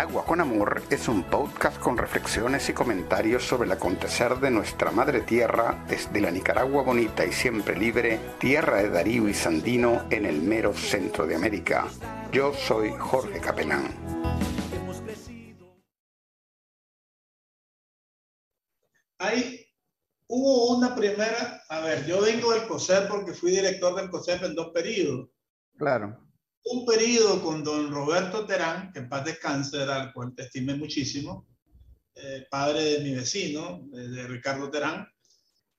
Nicaragua con Amor es un podcast con reflexiones y comentarios sobre el acontecer de nuestra madre tierra desde la Nicaragua bonita y siempre libre, tierra de Darío y Sandino en el mero centro de América. Yo soy Jorge Capelán. Ahí hubo una primera, a ver, yo vengo del COSEP porque fui director del COSEP en dos periodos. Claro un periodo con don Roberto Terán, que en paz descanse, al cual te estimé muchísimo, eh, padre de mi vecino, de, Ricardo Terán,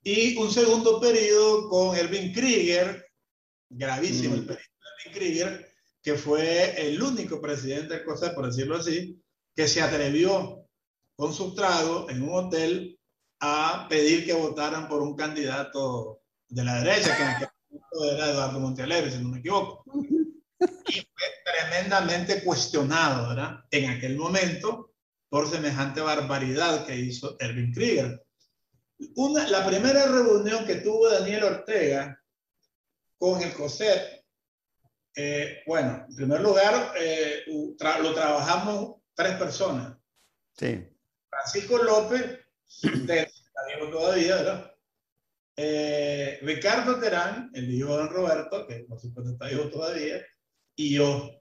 y un segundo periodo con Erwin Krieger, gravísimo el mm. periodo de Erwin Krieger, que fue el único presidente del COSEP, por decirlo así, que se atrevió con su trago en un hotel a pedir que votaran por un candidato de la derecha, que en aquel momento era Eduardo Montealegre, si no me equivoco y fue tremendamente cuestionado, ¿verdad? En aquel momento por semejante barbaridad que hizo Erwin Krieger. Una, la primera reunión que tuvo Daniel Ortega con el COSEP, eh, bueno, en primer lugar, eh, lo trabajamos tres personas. Sí. Francisco López, de, todavía, ¿verdad? Eh, Ricardo Terán, el hijo de don Roberto, que por supuesto está vivo todavía, y yo,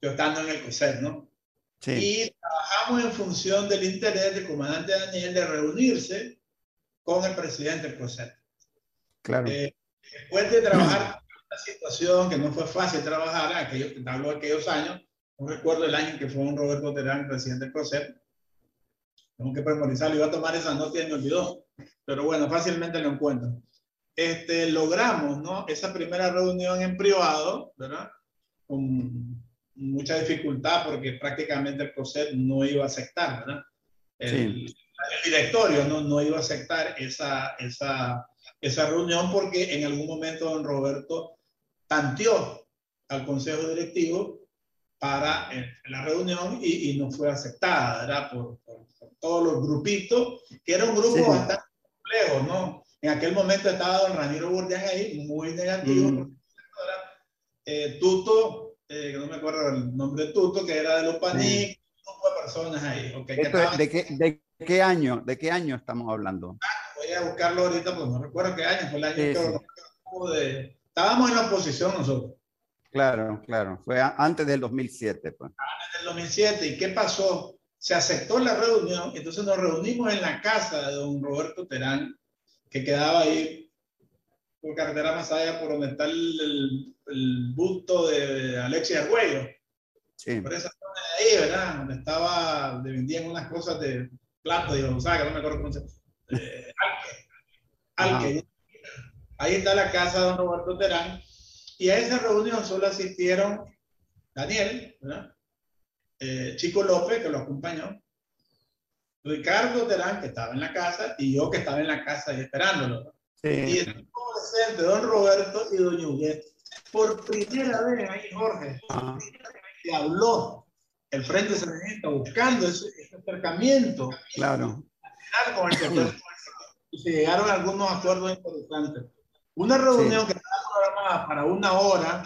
yo estando en el COSET, ¿no? Sí. Y trabajamos en función del interés del comandante Daniel de reunirse con el presidente del COSET. Claro. Eh, después de trabajar una situación que no fue fácil trabajar, aquellos, hablo de aquellos años, no recuerdo el año en que fue un Roberto Terán, presidente del COSET, tengo que memorizarlo, iba a tomar esa nota y me olvidó, pero bueno, fácilmente lo encuentro. Este, logramos, ¿no? Esa primera reunión en privado, ¿verdad? Con mucha dificultad porque prácticamente el COSET no iba a aceptar, ¿verdad? El, directorio no, no iba a aceptar esa, esa, esa reunión porque en algún momento don Roberto tanteó al consejo directivo para eh, la reunión y, y, no fue aceptada, ¿verdad? Por, por, todos los grupitos, que era un grupo bastante complejo, ¿no? En aquel momento estaba don Ramiro Burdián ahí, muy negativo, mm. Eh, Tuto, eh, que no me acuerdo el nombre de Tuto, que era de los Panic, un grupo de personas ahí. ¿de, qué, ¿De qué año? ¿De qué año estamos hablando? Ah, voy a buscarlo ahorita, pues no recuerdo qué año, fue el año que de... Estábamos en la oposición nosotros. Claro, claro, fue antes del 2007. Pues. Antes del 2007, ¿y qué pasó? Se aceptó la reunión, entonces nos reunimos en la casa de don Roberto Terán, que quedaba ahí por carretera más allá por donde está el, el, busto de Alexia Arguello. Sí. Por esa zona de ahí, ¿verdad? Donde estaba, donde vendían unas cosas de o sea, que no me acuerdo cómo se eh, Alque. Ahí está la casa de don Roberto Terán. Y a esa reunión solo asistieron Daniel, ¿verdad? Eh, Chico López, que lo acompañó, Ricardo Terán, que estaba en la casa, y yo que estaba en la casa ahí esperándolo. Sí. Y estuvo presente don Roberto y doña Huguet. Por primera vez ahí, Jorge, que habló el Frente Sandinista buscando ese, acercamiento. Claro. Con el y se llegaron a algunos acuerdos interesantes. Una reunión que estaba programada para una hora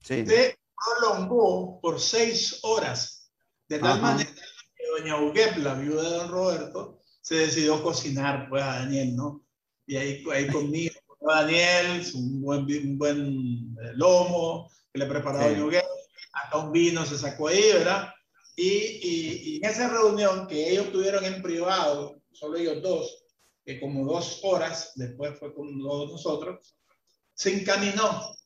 se prolongó por seis horas. De tal manera que doña Huguet, la viuda de don Roberto, se decidió cocinar pues a Daniel, ¿no? y ahí, ahí conmigo, Daniel, un buen, un buen eh, lomo que le preparaba sí. hasta un vino se sacó ahí, ¿verdad? Y, y, en esa reunión que ellos tuvieron en privado, solo ellos dos, que como dos horas después fue con todos nosotros, se encaminó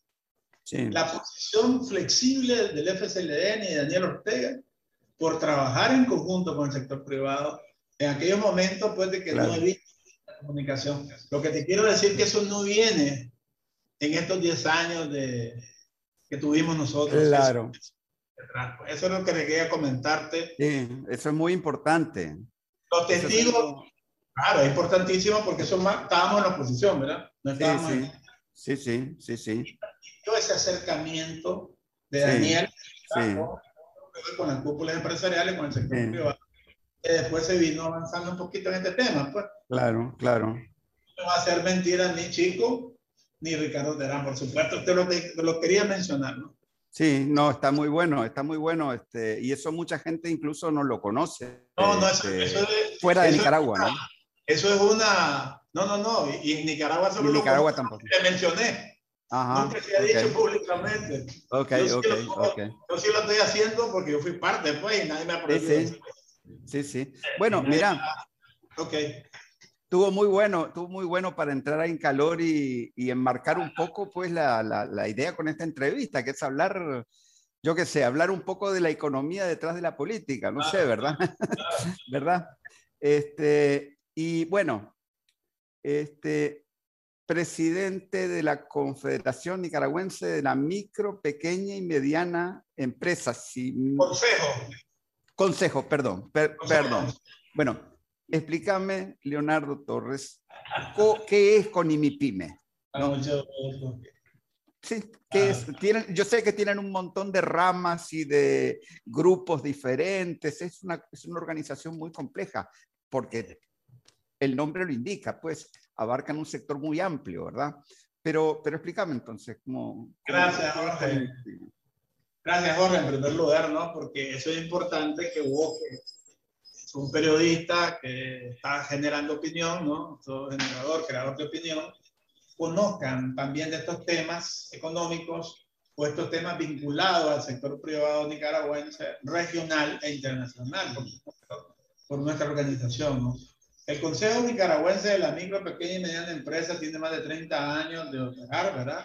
sí. la posición flexible del FSLN y de Daniel Ortega por trabajar en conjunto con el sector privado en aquellos momentos pues de que claro. no había comunicación. Lo que te quiero decir que eso no viene en estos 10 años de, que tuvimos nosotros. Claro. Eso, es lo que quería comentarte. Sí, eso es muy importante. Los testigos, claro, es importantísimo porque eso más, estábamos en la oposición, ¿verdad? No estábamos sí, sí. sí, sí, sí, sí. ese acercamiento de Daniel con las cúpulas empresariales, con el sector privado después se vino avanzando un poquito en este tema, pues. Claro, claro. No va a ser mentira ni Chico ni Ricardo Terán, por supuesto. Te lo, te lo quería mencionar, ¿no? Sí, no, está muy bueno, está muy bueno. Este, y eso mucha gente incluso no lo conoce. No, no, eso, este, es, fuera de Nicaragua, ¿no? Eso es una. No, no, no. Y en Nicaragua solo. En Nicaragua tampoco. Te mencioné. Ajá, Nunca se ha dicho públicamente. Ok, yo ok, ok. Yo sí lo estoy haciendo porque yo fui parte después y nadie me ha Sí, sí. Sí, sí. Bueno, mira. Ok. Tuvo muy bueno, tuvo muy bueno para entrar en calor y, y enmarcar un poco pues la, la, la, idea con esta entrevista, que es hablar, yo qué sé, hablar un poco de la economía detrás de la política, no sé, ¿verdad? ¿Verdad? Este, y bueno, este, presidente de la Confederación Nicaragüense de la Micro, Pequeña y Mediana Empresas. Consejo. Consejo, perdón, perdón. Bueno, explícame, Leonardo Torres, ¿qué es Conimipime? ¿no? Sí, ¿qué es? Tienen, yo sé que tienen un montón de ramas y de grupos diferentes, es una, es una organización muy compleja, porque el nombre lo indica, pues abarcan un sector muy amplio, ¿verdad? Pero, pero explícame entonces cómo... Gracias, Jorge. Gracias, Jorge, en primer lugar, ¿no? Porque eso es importante que vos, un periodista que está generando opinión, ¿no? Todo generador, creador de opinión, conozcan también de estos temas económicos o estos temas vinculados al sector privado nicaragüense, regional e internacional, por, por nuestra organización, ¿no? El Consejo Nicaragüense de la Micro, Pequeña y Mediana Empresa tiene más de 30 años de operar, ¿verdad?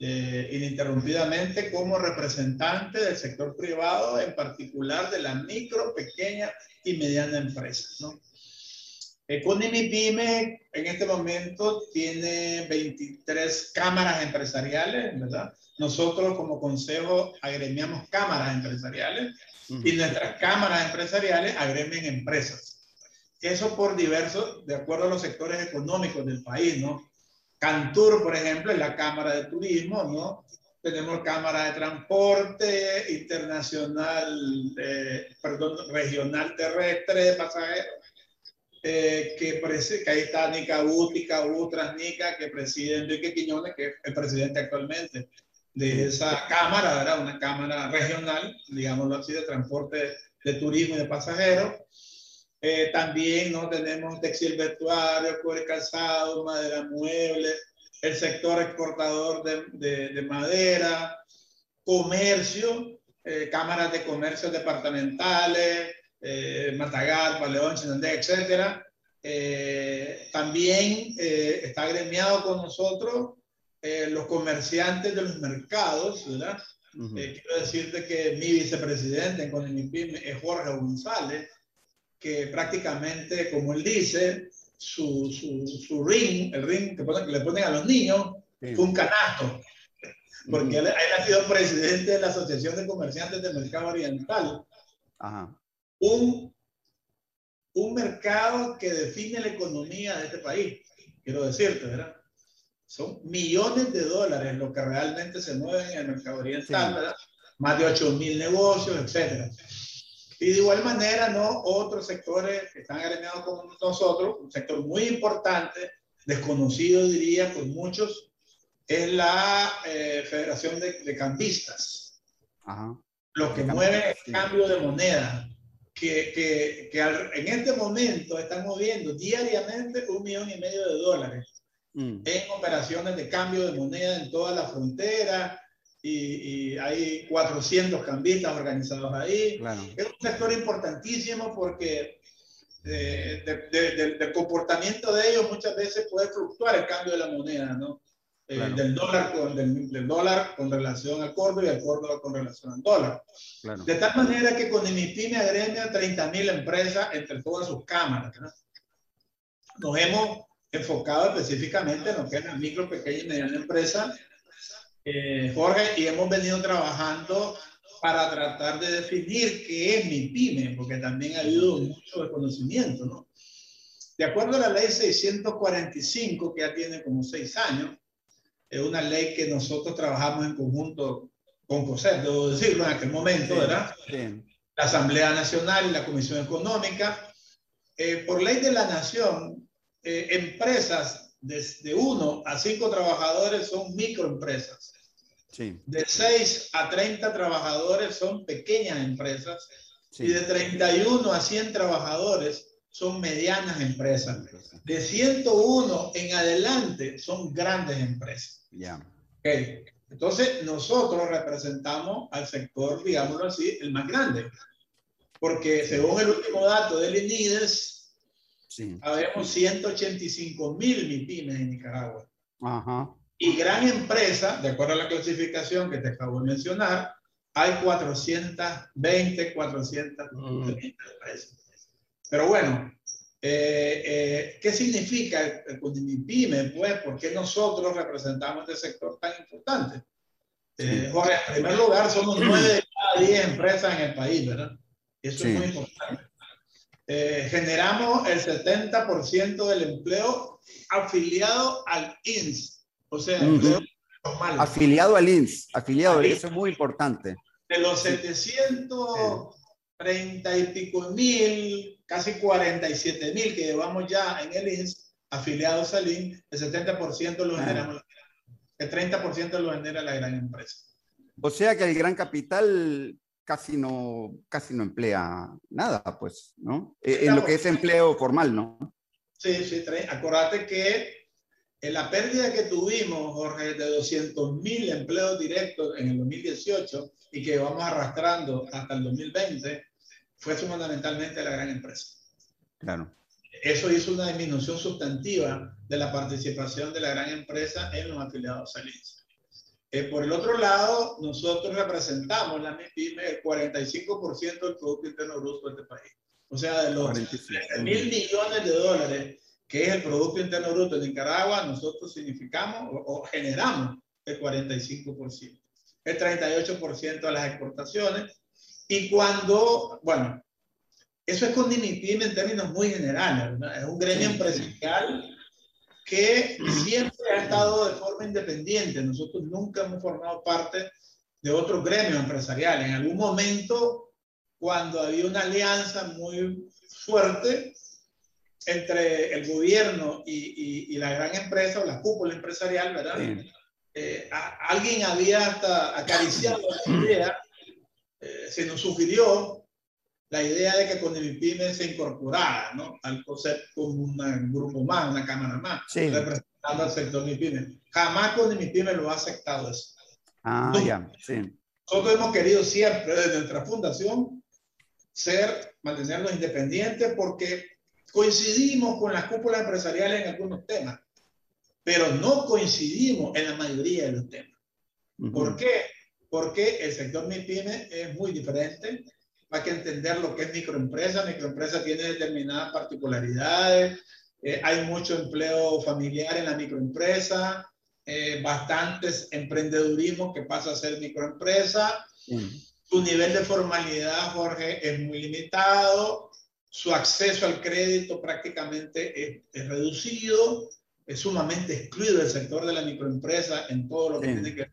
Eh, ininterrumpidamente como representante del sector privado, en particular de la micro, pequeña y mediana empresa. ¿no? Economy Pyme en este momento tiene 23 cámaras empresariales, ¿verdad? Nosotros como consejo agremiamos cámaras empresariales y nuestras cámaras empresariales agremian empresas. Eso por diversos, de acuerdo a los sectores económicos del país, ¿no? Cantur, por ejemplo, es la Cámara de Turismo, ¿no? Tenemos Cámara de Transporte Internacional, perdón, Regional Terrestre de Pasajeros, eh, que, que, ahí está Nica Tica Transnica, que preside Enrique Quiñones, que es el presidente actualmente de esa cámara, ¿verdad? Una cámara regional, digámoslo así, de transporte de turismo y de pasajeros. Eh, también ¿no? tenemos textil vestuario, cuero calzado, madera mueble, el sector exportador de, de, madera, comercio, eh, cámaras de comercio departamentales, eh, Matagal, Paleón, Chinandé, etc. Eh, también está agremiado con nosotros los comerciantes de los mercados, ¿verdad? quiero decirte que mi vicepresidente en Conimipim es Jorge González, que prácticamente, como él dice, su, su, su ring, el ring que, le ponen a los niños, fue un canasto. Porque él, ha sido presidente de la Asociación de Comerciantes del Mercado Oriental. Un, un mercado que define la economía de este país, quiero decirte, ¿verdad? Son millones de dólares lo que realmente se mueven en el mercado oriental, ¿verdad? Más de 8 mil negocios, etcétera. Y de igual manera, ¿no? Otros sectores que están agremiados con nosotros, un sector muy importante, desconocido diría por muchos, es la eh, Federación de, de Cambistas. Ajá. Los que mueven el cambio de moneda, que, que, que en este momento están moviendo diariamente un millón y medio de dólares mm. en operaciones de cambio de moneda en toda la frontera, y, hay 400 cambistas organizados ahí. Es un sector importantísimo porque eh, del comportamiento de ellos muchas veces puede fluctuar el cambio de la moneda, ¿no? Eh, del, dólar con, del, dólar con relación al córdoba y al córdoba con relación al dólar. De tal manera que con IMIPIME agremia 30.000 empresas entre todas sus cámaras. Nos hemos enfocado específicamente en lo que es la micro, pequeña y mediana empresa eh, Jorge, y hemos venido trabajando para tratar de definir qué es mi pyme, porque también ha habido mucho desconocimiento, ¿no? De acuerdo a la ley 645, que ya tiene como seis años, es una ley que nosotros trabajamos en conjunto con COSEP, debo decirlo en aquel momento, ¿verdad? La Asamblea Nacional y la Comisión Económica. Eh, por ley de la Nación, eh, empresas desde uno a cinco trabajadores son microempresas. De 6 a 30 trabajadores son pequeñas empresas y de 31 a 100 trabajadores son medianas empresas. De 101 en adelante son grandes empresas. Ya. Entonces, nosotros representamos al sector, digámoslo así, el más grande. Porque según el último dato del INIDES, sí. habemos 185 mil MIPIMES en Nicaragua. Ajá. Y gran empresa, de acuerdo a la clasificación que te acabo de mencionar, hay 420, 430 mm. empresas. Pero bueno, eh, eh, ¿qué significa el, el Pues, ¿por qué nosotros representamos este sector tan importante? Eh, Jorge, en primer lugar, somos 9 de cada 10 empresas en el país, ¿verdad? Eso es muy importante. Generamos el 70% del empleo afiliado al INS, o sea, empleo normal. Afiliado al INS, afiliado, eso es muy importante. De los 730 y pico mil, casi 47 mil que llevamos ya en el INS, afiliados al INS, el 70% lo generamos, el 30% lo genera la gran empresa. O sea que el gran capital casi no, casi no emplea nada, pues, ¿no? Eh, en lo que es empleo formal, ¿no? Sí, sí, acuérdate que en la pérdida que tuvimos, Jorge, de 200 mil empleos directos en el 2018 y que vamos arrastrando hasta el 2020, fue fundamentalmente la gran empresa. Claro. Eso hizo una disminución sustantiva de la participación de la gran empresa en los afiliados salientes. Eh, por el otro lado, nosotros representamos la MIPYME el 45% del Producto Interno Bruto de este país. O sea, de los mil millones de dólares que es el Producto Interno Bruto de Nicaragua, nosotros significamos o, generamos el 45%, el 38% de las exportaciones. Y cuando, bueno, eso es con DIMIPIM en términos muy generales, es un gremio empresarial que siempre ha estado de forma independiente. Nosotros nunca hemos formado parte de otro gremio empresarial. En algún momento, cuando había una alianza muy fuerte, entre el gobierno y, y, la gran empresa o la cúpula empresarial, ¿verdad? Eh, alguien había hasta acariciado la idea, eh, se nos sugirió la idea de que con el PYME se incorporara ¿no? al concepto como un grupo más, una cámara más, representando al sector MIPYME. Jamás con el PYME lo ha aceptado eso. Ah, ya, sí. Nosotros hemos querido siempre, desde nuestra fundación, ser, mantenernos independientes porque Coincidimos con las cúpulas empresariales en algunos temas, pero no coincidimos en la mayoría de los temas. ¿Por qué? Porque el sector MIPYME es muy diferente. Hay que entender lo que es microempresa. Microempresa tiene determinadas particularidades. Eh, hay mucho empleo familiar en la microempresa. Eh, bastantes emprendedurismo que pasa a ser microempresa. Su nivel de formalidad, Jorge, es muy limitado su acceso al crédito prácticamente es, reducido, es sumamente excluido del sector de la microempresa en todo lo que tiene que ver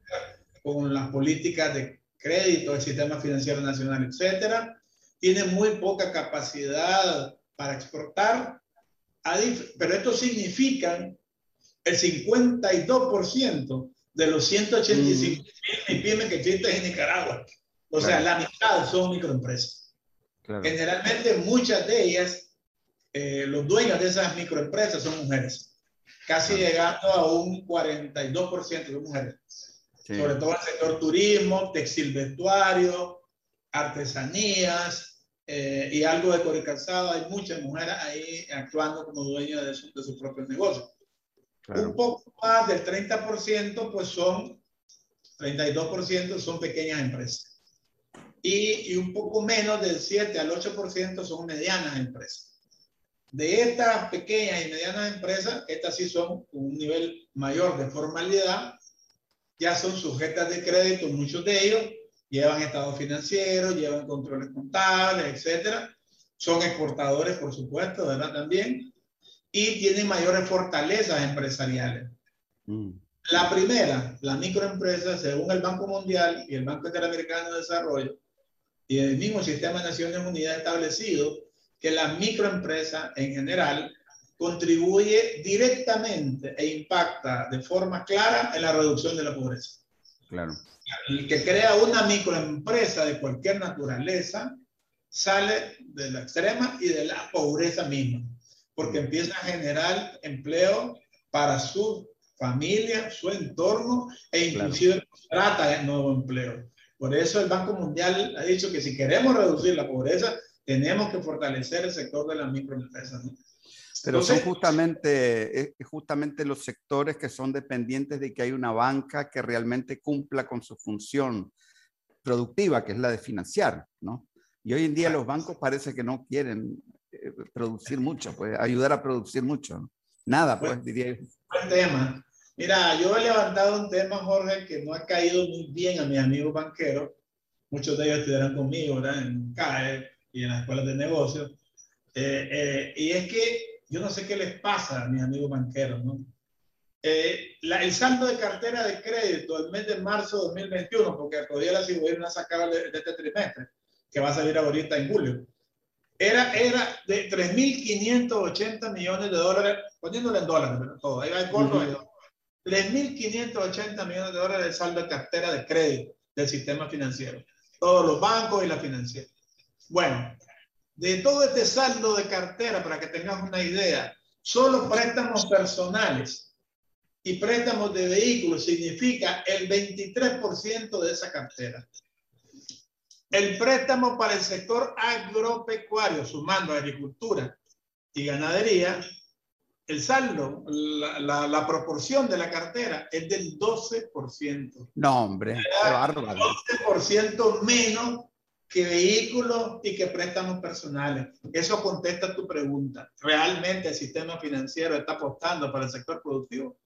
con las políticas de crédito, el sistema financiero nacional, etcétera. Tiene muy poca capacidad para exportar, pero esto significa el 52% de los 185 mil pymes que existen en Nicaragua. O sea, la mitad son microempresas. Generalmente muchas de ellas, eh, los dueños de esas microempresas son mujeres, casi llegando a un 42% de mujeres. Sobre todo el sector turismo, textil vestuario, artesanías eh, y algo de core calzado. Hay muchas mujeres ahí actuando como dueñas de, su, de sus propios negocios. Un poco más del 30% pues son, 32% son pequeñas empresas y, un poco menos del 7 al 8% son medianas empresas. De estas pequeñas y medianas empresas, estas sí son un nivel mayor de formalidad, ya son sujetas de crédito, muchos de ellos llevan estados financieros, llevan controles contables, etcétera. Son exportadores, por supuesto, ¿verdad? También. Y tienen mayores fortalezas empresariales. Mm. La primera, la microempresa, según el Banco Mundial y el Banco Interamericano de Desarrollo, y el mismo sistema de Naciones Unidas ha establecido que la microempresa en general contribuye directamente e impacta de forma clara en la reducción de la pobreza. Claro. El que crea una microempresa de cualquier naturaleza sale de la extrema y de la pobreza misma, porque empieza a generar empleo para su familia, su entorno e inclusive trata de nuevo empleo. Por eso el Banco Mundial ha dicho que si queremos reducir la pobreza, tenemos que fortalecer el sector de las microempresas. Pero son justamente, eh, justamente los sectores que son dependientes de que hay una banca que realmente cumpla con su función productiva, que es la de financiar, ¿no? Y hoy en día los bancos parece que no quieren eh, producir mucho, pues ayudar a producir mucho. Nada, pues, diría yo. Buen tema. Mira, yo he levantado un tema, Jorge, que no ha caído muy bien a mis amigos banqueros. Muchos de ellos estudiaron conmigo, ¿verdad? En CAE y en las escuelas de negocios. Eh, eh, y es que yo no sé qué les pasa a mis amigos banqueros, ¿no? Eh, la, el saldo de cartera de crédito el mes de marzo de 2021, porque todavía la voy a sacar de, de, este trimestre, que va a salir ahorita en julio, era, era de 3.580 millones de dólares, poniéndole en dólares, pero todo, ahí va el corto, uh -huh. 3.580 millones de dólares de saldo de cartera de crédito del sistema financiero. Todos los bancos y la financiera. Bueno, de todo este saldo de cartera, para que tengas una idea, solo préstamos personales y préstamos de vehículos significa el 23% de esa cartera. El préstamo para el sector agropecuario, sumando agricultura y ganadería, el saldo, la, la, la, proporción de la cartera es del 12%. No, hombre, qué bárbaro. 12% menos que vehículos y que préstamos personales. Eso contesta tu pregunta. ¿Realmente el sistema financiero está apostando para el sector productivo?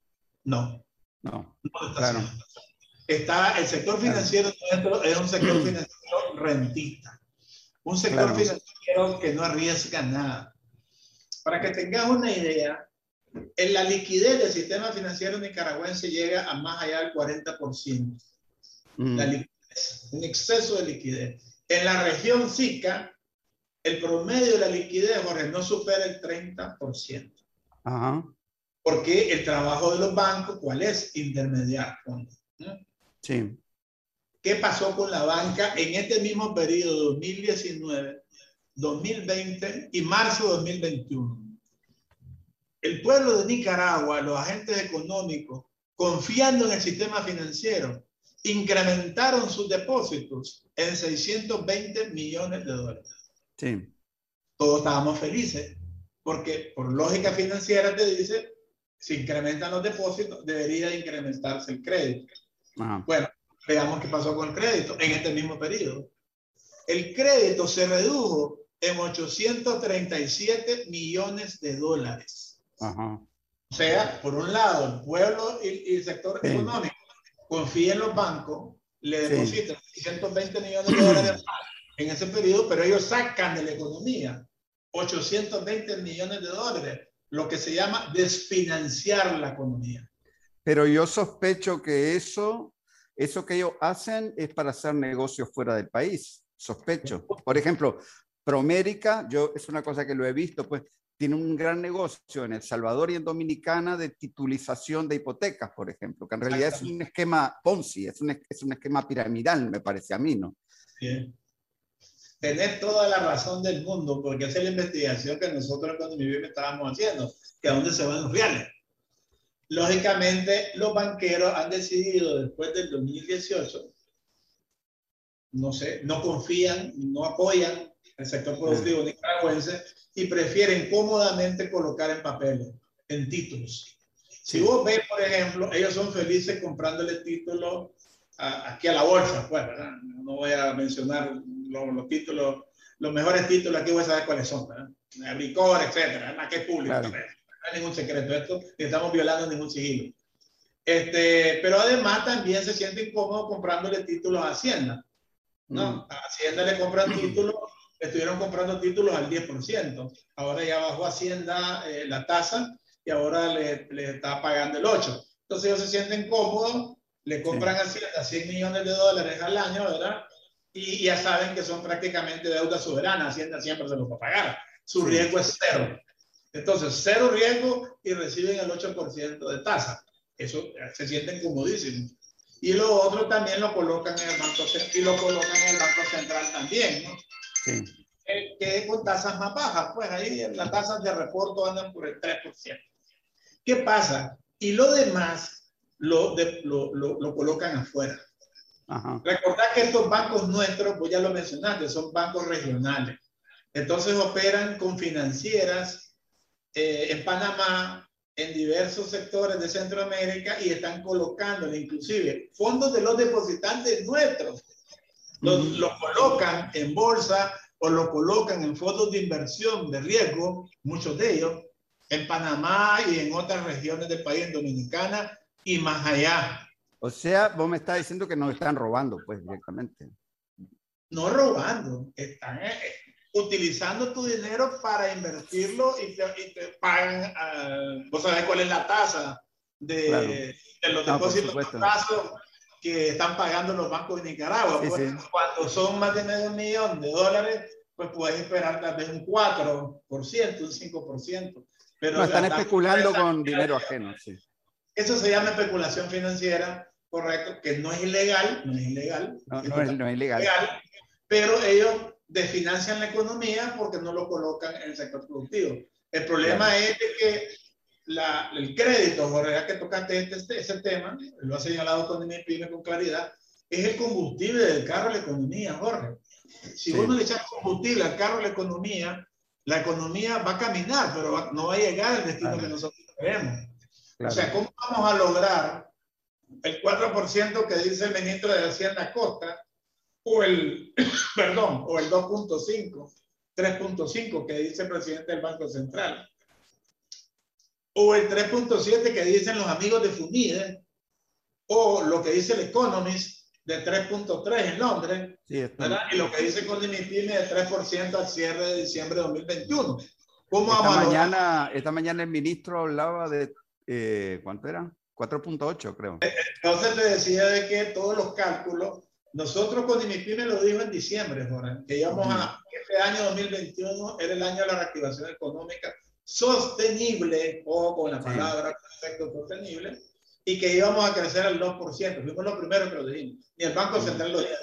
No. No, no está claro. Está, el sector financiero claro. es un sector financiero rentista. Un sector claro. financiero que no arriesga nada. Para que tengas una idea, en la liquidez del sistema financiero nicaragüense llega a más allá del 40%. Mm. La liquidez, un exceso de liquidez. En la región SICA, el promedio de la liquidez, Jorge, no supera el 30%. Ajá. Porque el trabajo de los bancos, ¿cuál es? Intermediar fondos. ¿no? Sí. ¿Qué pasó con la banca en este mismo periodo, 2019, 2020 y marzo de 2021? el pueblo de Nicaragua, los agentes económicos, confiando en el sistema financiero, incrementaron sus depósitos en 620 millones de dólares. Sí. Todos estábamos felices, porque por lógica financiera te dice, si incrementan los depósitos, debería incrementarse el crédito. Ajá. Bueno, veamos qué pasó con el crédito en este mismo periodo. El crédito se redujo en 837 millones de dólares. Ajá. O sea, por un lado, el pueblo y, y el sector sí. económico confían en los bancos, le depositan sí. 120 millones de dólares en ese periodo, pero ellos sacan de la economía 820 millones de dólares, lo que se llama desfinanciar la economía. Pero yo sospecho que eso, eso que ellos hacen es para hacer negocios fuera del país. Sospecho. Por ejemplo, Promérica, yo es una cosa que lo he visto, pues tiene un gran negocio en El Salvador y en Dominicana de titulización de hipotecas, por ejemplo, que en realidad es un esquema Ponzi, es un, es un esquema piramidal, me parece a mí, ¿no? Bien. Tenés toda la razón del mundo, porque esa es la investigación que nosotros cuando mi estábamos haciendo, que a dónde se van los reales. Lógicamente, los banqueros han decidido después del 2018, no sé, no confían, no apoyan el sector productivo nicaragüense y prefieren cómodamente colocar en papeles, en títulos. Si vos ves, por ejemplo, ellos son felices comprándole títulos a, aquí a la bolsa, pues, ¿verdad? No voy a mencionar los, los, títulos, los mejores títulos aquí voy a saber cuáles son, ¿verdad? Ricor, etcétera, ¿verdad? que es público. Claro. No hay ningún secreto esto, ni estamos violando ningún sigilo. Este, pero además también se sienten cómodos comprándole títulos a Hacienda. ¿no? Mm. A Hacienda le compran títulos estuvieron comprando títulos al 10%. Ahora ya bajó Hacienda eh, la tasa y ahora le, le, está pagando el 8%. Entonces ellos se sienten cómodos, le compran sí. Hacienda 100 millones de dólares al año, ¿verdad? Y ya saben que son prácticamente deuda soberana. Hacienda siempre se los va a pagar. Su sí. riesgo es cero. Entonces, cero riesgo y reciben el 8% de tasa. Eso se sienten comodísimos. y lo otro también lo colocan en el Banco y lo colocan en el Banco Central también, ¿no? Sí. Que con tasas más bajas, pues ahí las tasas de reporto andan por el 3%. ¿Qué pasa? Y lo demás lo, lo, lo, colocan afuera. Recordad que estos bancos nuestros, pues ya lo mencionaste, son bancos regionales. Entonces operan con financieras eh, en Panamá, en diversos sectores de Centroamérica y están colocando inclusive fondos de los depositantes nuestros. Los, los, colocan en bolsa o los colocan en fondos de inversión de riesgo, muchos de ellos, en Panamá y en otras regiones del país, en Dominicana y más allá. O sea, vos me estás diciendo que nos están robando, pues, directamente. No robando, están eh, utilizando tu dinero para invertirlo y te, pagan, uh, vos sabés cuál es la tasa de, de los depósitos de plazo que están pagando los bancos de Nicaragua. Pues, cuando son más de medio millón de dólares, pues puedes esperar tal vez un 4%, un 5%. Pero no, están especulando con dinero ajeno, sí. Eso se llama especulación financiera, correcto, que no es ilegal, no es ilegal. No, es, no es ilegal. Pero ellos desfinancian la economía porque no lo colocan en el sector productivo. El problema es que la, el crédito, Jorge, ya que tocaste este, este, ese tema, lo ha señalado con con claridad, es el combustible del carro de la economía, Jorge. Si uno le echa combustible al carro de la economía, la economía va a caminar, pero no va a llegar al destino que nosotros queremos. O sea, ¿cómo vamos a lograr el 4% que dice el ministro de Hacienda Costa o el, perdón, o el 2.5, 3.5 que dice el presidente del Banco Central, o el 3.7 que dicen los amigos de FUNIDE, o lo que dice el Economist de 3.3 en Londres, y lo que dice Pyme de 3% al cierre de diciembre de 2021. ¿Cómo esta, mañana, esta mañana el ministro hablaba de, eh, ¿cuánto era? 4.8 creo. Entonces te decía de que todos los cálculos nosotros con IMIPYME lo dijo en diciembre, Jorge, que íbamos a, este año 2021 era el año de la reactivación económica sostenible, o con la palabra efecto sostenible, y que íbamos a crecer al 2%. Fuimos los primeros que lo dijimos. Y el Banco Central lo dijo.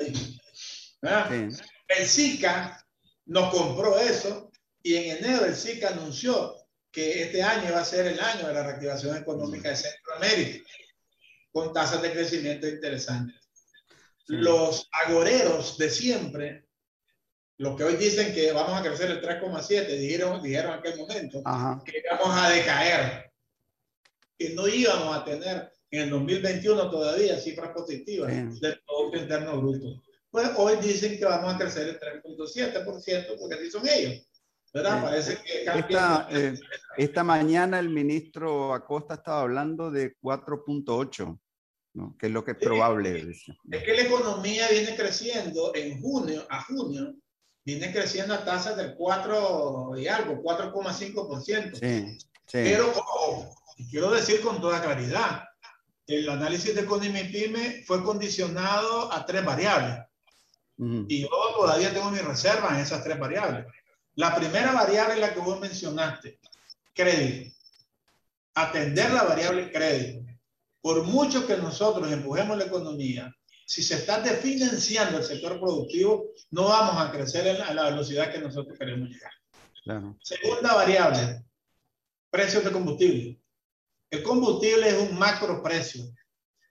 El SICA nos compró eso y en enero el SICA anunció que este año va a ser el año de la reactivación económica de Centroamérica, con tasas de crecimiento interesantes los agoreros de siempre, los que hoy dicen que vamos a crecer el 3,7, dijeron, dijeron en aquel momento que íbamos a decaer, que no íbamos a tener en el 2021 todavía cifras positivas del Producto Interno Bruto. Pues hoy dicen que vamos a crecer el 3,7% porque así son ellos. ¿verdad? Parece que esta, eh, esta mañana el ministro Acosta estaba hablando de 4.8 que es lo que es probable. Es que la economía viene creciendo en junio a junio, viene creciendo a tasas del 4 y algo, 4,5%. Sí, sí. Pero quiero decir con toda claridad, el análisis de Economy Pyme fue condicionado a tres variables. Y yo todavía tengo mi reserva en esas tres variables. La primera variable es la que vos mencionaste, crédito. Atender la variable crédito. Por mucho que nosotros empujemos la economía, si se está desfinanciando el sector productivo, no vamos a crecer a la velocidad que nosotros queremos llegar. Segunda variable, precios de combustible. El combustible es un macro precio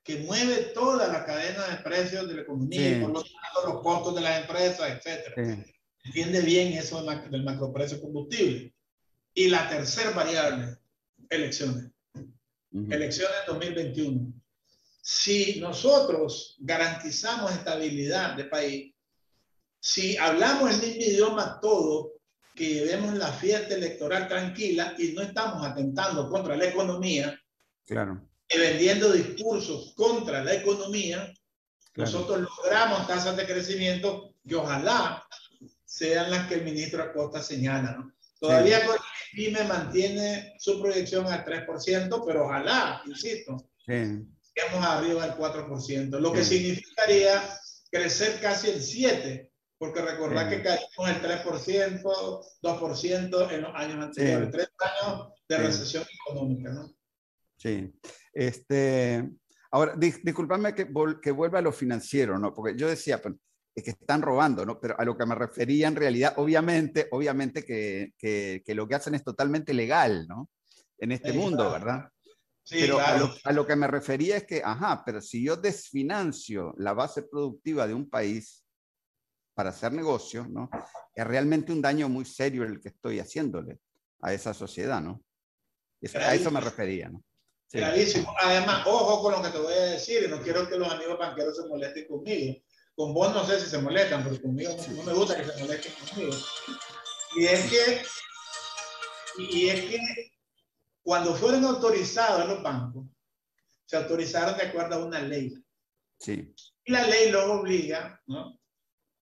que mueve toda la cadena de precios de la economía, por lo tanto los costos de las empresas, etc. Entiende bien eso del macro precio combustible. Y la tercera variable, elecciones elecciones 2021. Si nosotros garantizamos estabilidad de país, si hablamos el mismo idioma todo, que llevemos la fiesta electoral tranquila y no estamos atentando contra la economía, claro. y vendiendo discursos contra la economía, nosotros logramos tasas de crecimiento que ojalá sean las que el ministro Acosta señala. Todavía PYME mantiene su proyección al 3%, pero ojalá, insisto, lleguemos arriba del 4%, lo que significaría crecer casi el 7%, porque recordar que caímos el 3%, 2% en los años anteriores, tres años de recesión económica, ¿no? Sí. Este, Ahora, discúlpame que, que vuelva a lo financiero, ¿no? Porque yo decía, pues, es que están robando, ¿no? Pero a lo que me refería en realidad, obviamente, obviamente que, que, lo que hacen es totalmente legal, ¿no? En este mundo, ¿verdad? Sí, pero a, lo, a, lo, que me refería es que, ajá, pero si yo desfinancio la base productiva de un país para hacer negocio, ¿no? Es realmente un daño muy serio el que estoy haciéndole a esa sociedad, ¿no? a eso me refería, ¿no? Clarísimo. Además, ojo con lo que te voy a decir, y no quiero que los amigos banqueros se molesten conmigo. Con vos no sé si se molestan, pero conmigo no, me gusta que se molesten conmigo. Y es que, y es que cuando fueron autorizados los bancos, se autorizaron de acuerdo a una ley. Sí. Y la ley los obliga ¿no?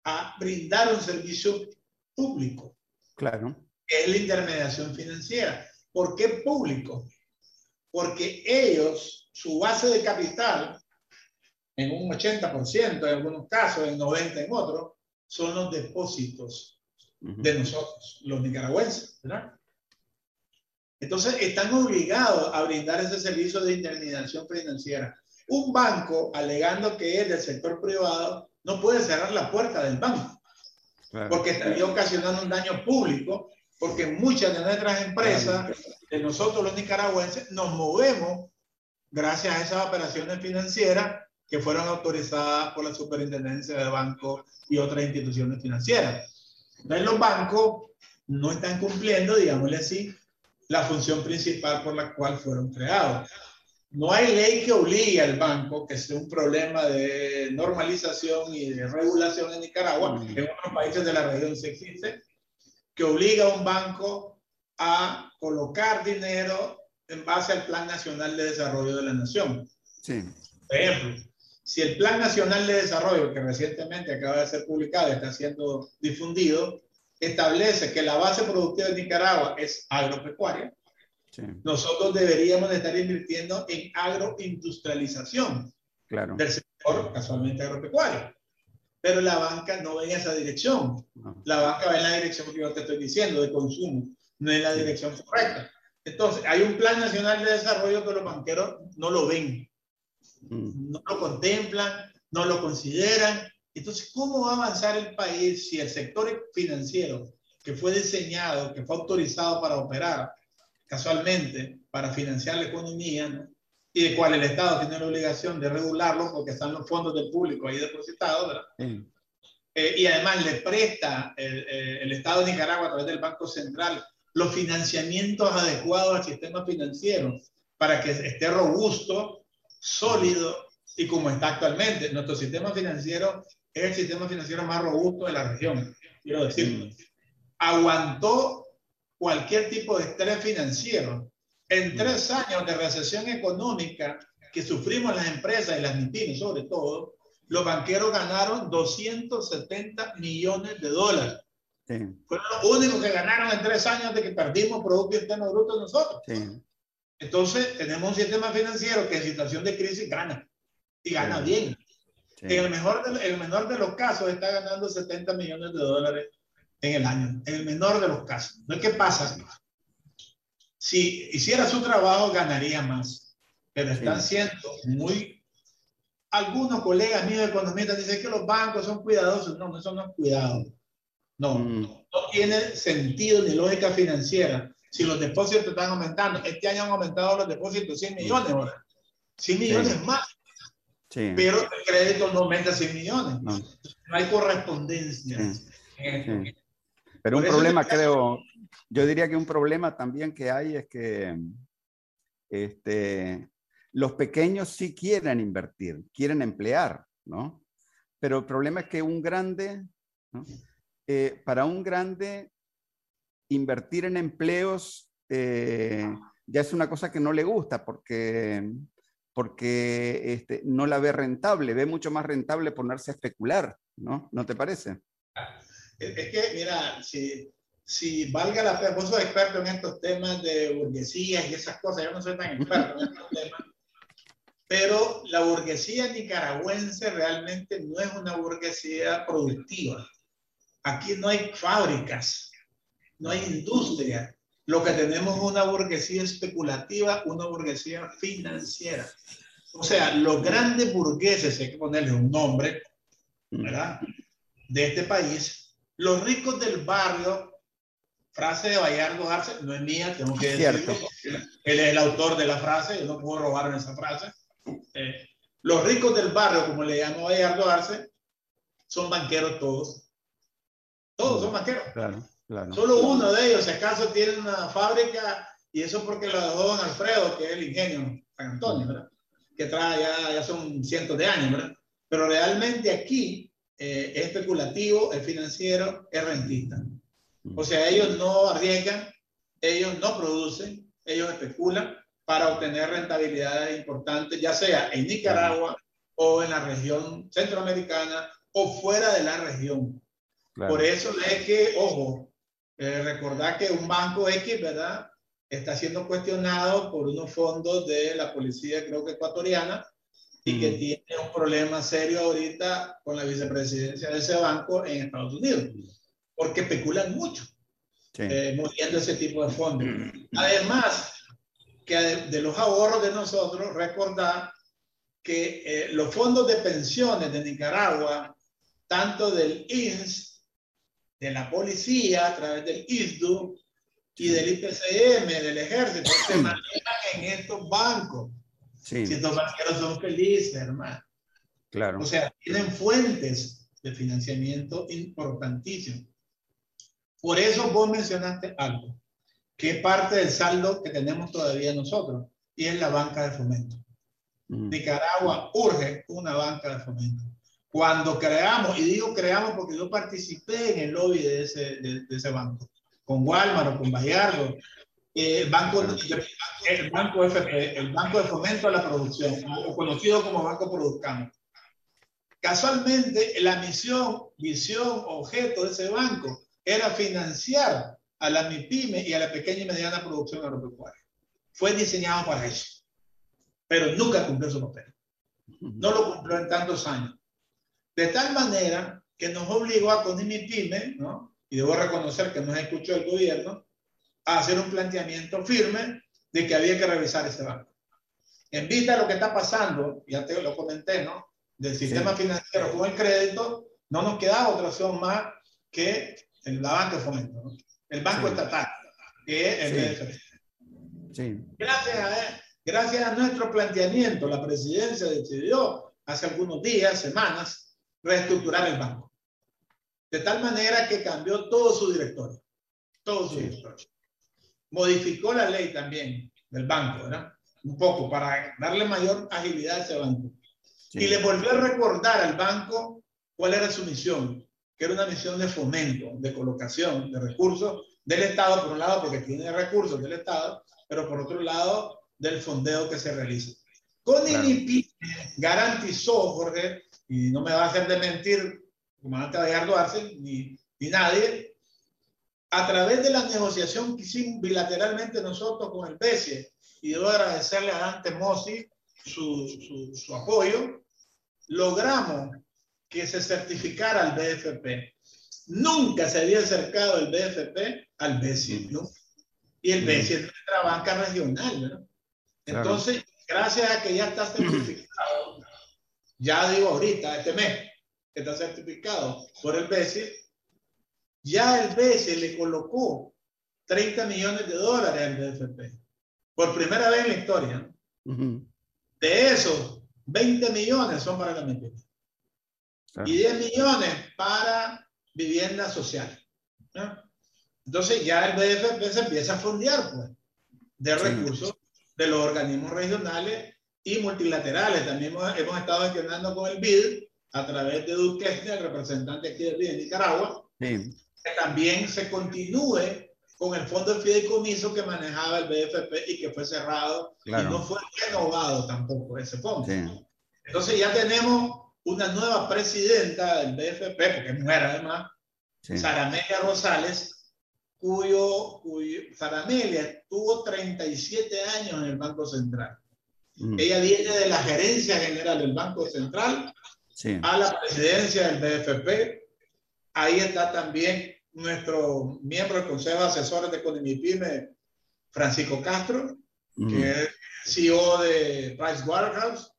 a brindar un servicio público. Claro. Que es la intermediación financiera. ¿Por qué público? porque ellos, su base de capital, en un 80% en algunos casos, en 90% en otros, son los depósitos de nosotros, los nicaragüenses, ¿verdad? Entonces, están obligados a brindar ese servicio de intermediación financiera. Un banco, alegando que es del sector privado, no puede cerrar la puerta del banco, porque estaría ocasionando un daño público porque muchas de nuestras empresas, de nosotros los nicaragüenses, nos movemos gracias a esas operaciones financieras que fueron autorizadas por la Superintendencia de Bancos y otras instituciones financieras. Entonces los bancos no están cumpliendo, digámosle así, la función principal por la cual fueron creados. No hay ley que obligue al banco, que sea un problema de normalización y de regulación en Nicaragua, mm. en otros países de la región sí existe, que obliga a un banco a colocar dinero en base al Plan Nacional de Desarrollo de la Nación. Sí. Por ejemplo, si el Plan Nacional de Desarrollo, que recientemente acaba de ser publicado está siendo difundido, establece que la base productiva de Nicaragua es agropecuaria, sí. nosotros deberíamos estar invirtiendo en agroindustrialización claro. del sector casualmente agropecuario pero la banca no va en esa dirección. La banca va en la dirección que yo te estoy diciendo, de consumo, no en la dirección correcta. Entonces, hay un plan nacional de desarrollo que los banqueros no lo ven, mm. no lo contemplan, no lo consideran. Entonces, ¿cómo va a avanzar el país si el sector financiero que fue diseñado, que fue autorizado para operar casualmente, para financiar la economía, ¿no? y de cual el Estado tiene la obligación de regularlo porque están los fondos del público ahí depositados, ¿verdad? Eh, y además le presta el, eh, el, Estado de Nicaragua a través del Banco Central los financiamientos adecuados al sistema financiero para que esté robusto, sólido y como está actualmente. Nuestro sistema financiero es el sistema financiero más robusto de la región, quiero decirlo. Aguantó cualquier tipo de estrés financiero en tres años de recesión económica que sufrimos las empresas y las MIPIMES sobre todo, los banqueros ganaron 270 millones de dólares. Sí. Fueron los únicos que ganaron en tres años de que perdimos Producto Interno Bruto nosotros. Sí. Entonces, tenemos un sistema financiero que en situación de crisis gana y gana bien. En el, mejor de, el menor de los casos está ganando 70 millones de dólares en el año. En el menor de los casos. No es que pasa si hiciera su trabajo ganaría más, pero están siendo muy... Algunos colegas míos economistas dicen que los bancos son cuidadosos. No, no es cuidado. No, mm. no, tiene sentido ni lógica financiera. Si los depósitos están aumentando, este año han aumentado los depósitos 100 millones ahora. 100 millones más. Sí. Pero el crédito no aumenta 100 millones. No, no hay correspondencia. Pero un problema, creo, yo diría que un problema también que hay es que este, los pequeños sí quieren invertir, quieren emplear, ¿no? Pero el problema es que un grande, eh, para un grande, invertir en empleos eh, ya es una cosa que no le gusta porque, porque este, no la ve rentable, ve mucho más rentable ponerse a especular, ¿no? ¿No te parece? Es que, mira, si si valga la pena, vos sos experto en estos temas de burguesías y esas cosas, yo no soy tan experto en estos temas, pero la burguesía nicaragüense realmente no es una burguesía productiva. Aquí no hay fábricas, no hay industria. Lo que tenemos es una burguesía especulativa, una burguesía financiera. o sea, los grandes burgueses, hay que ponerle un nombre, ¿verdad? De este país, los ricos del barrio, frase de Bayardo Arce, no es mía, tengo que decirlo. Él es el autor de la frase, yo no puedo robar esa frase. Eh, los ricos del barrio, como le llamó Bayardo Arce, son banqueros todos. Todos son banqueros. Claro, claro. Solo uno de ellos, si acaso, tiene una fábrica y eso porque lo dejó don Alfredo, que es el ingenio San Antonio, ¿verdad? Que trae ya, ya son cientos de años, ¿verdad? Pero realmente aquí eh, es especulativo, es financiero, es rentista. O sea, ellos no arriesgan, ellos no producen, ellos especulan para obtener rentabilidades importantes, ya sea en Nicaragua o en la región centroamericana o fuera de la región. Por eso es que, ojo, eh, recordar que un banco X, ¿verdad? Está siendo cuestionado por unos fondos de la policía, creo que ecuatoriana, y que tiene un problema serio ahorita con la vicepresidencia de ese banco en Estados Unidos, porque especulan mucho, eh, moviendo ese tipo de fondos. Además, que de, los ahorros de nosotros, recordar que eh, los fondos de pensiones de Nicaragua, tanto del INS, de la policía, a través del ISDU y del IPCM, del ejército, se manejan en estos bancos. Si estos banqueros son felices, hermano. Claro. O sea, tienen fuentes de financiamiento importantísimas. Por eso vos mencionaste algo, que es parte del saldo que tenemos todavía nosotros, y es la banca de fomento. Mm. Nicaragua urge una banca de fomento. Cuando creamos, y digo creamos porque yo participé en el lobby de ese, de, ese banco, con Walmart o con Bayardo, el banco, el banco FP, el Banco de Fomento a la Producción, o conocido como Banco Produzcano. Casualmente, la misión, visión, objeto de ese banco era financiar a la MIPYME y a la pequeña y mediana producción agropecuaria. Fue diseñado para eso, pero nunca cumplió su papel. No lo cumplió en tantos años. De tal manera que nos obligó a con MIPYME, ¿no? y debo reconocer que nos escuchó el gobierno, a hacer un planteamiento firme de que había que revisar ese banco. En vista de lo que está pasando, ya te lo comenté, ¿no? Del sistema financiero con el crédito, no nos queda otra opción más que el, la banca de fomento, ¿no? El banco estatal, que es el sí. Gracias, a, gracias a nuestro planteamiento, la presidencia decidió hace algunos días, semanas, reestructurar el banco. De tal manera que cambió todo su directorio. Todo su directorio modificó la ley también del banco, ¿verdad? Un poco para darle mayor agilidad a ese banco. Y le volvió a recordar al banco cuál era su misión, que era una misión de fomento, de colocación de recursos del Estado, por un lado, porque tiene recursos del Estado, pero por otro lado, del fondeo que se realiza. Con claro. garantizó, Jorge, y no me va a hacer de mentir, como antes de Arce, ni, ni nadie, a través de la negociación que hicimos bilateralmente nosotros con el BCE, y debo agradecerle a Dante Mossi su, su, apoyo, logramos que se certificara el BFP. Nunca se había acercado el BFP al BCE, ¿no? Y el BCE es nuestra banca regional, ¿no? Entonces, gracias a que ya está certificado, ya digo ahorita, este mes, que está certificado por el BCE, ya el BCE le colocó 30 millones de dólares al BFP. Por primera vez en la historia. De esos, 20 millones son para la mentira. Y 10 millones para vivienda social. Entonces ya el BFP se empieza a fondear pues, de recursos de los organismos regionales y multilaterales. También hemos, estado gestionando con el BID a través de Duque, el representante aquí del BID de Nicaragua, sí que también se continúe con el fondo de fideicomiso que manejaba el BFP y que fue cerrado y no fue renovado tampoco ese fondo. Entonces ya tenemos una nueva presidenta del BFP, porque es mujer además, Saramelia Rosales, cuyo, cuyo Saramelia tuvo 37 años en el Banco Central. Mm. Ella viene de la gerencia general del Banco Central a la presidencia del BFP Ahí está también nuestro miembro del Consejo de Asesores de Conimipime, Francisco Castro, que es CEO de Price Waterhouse,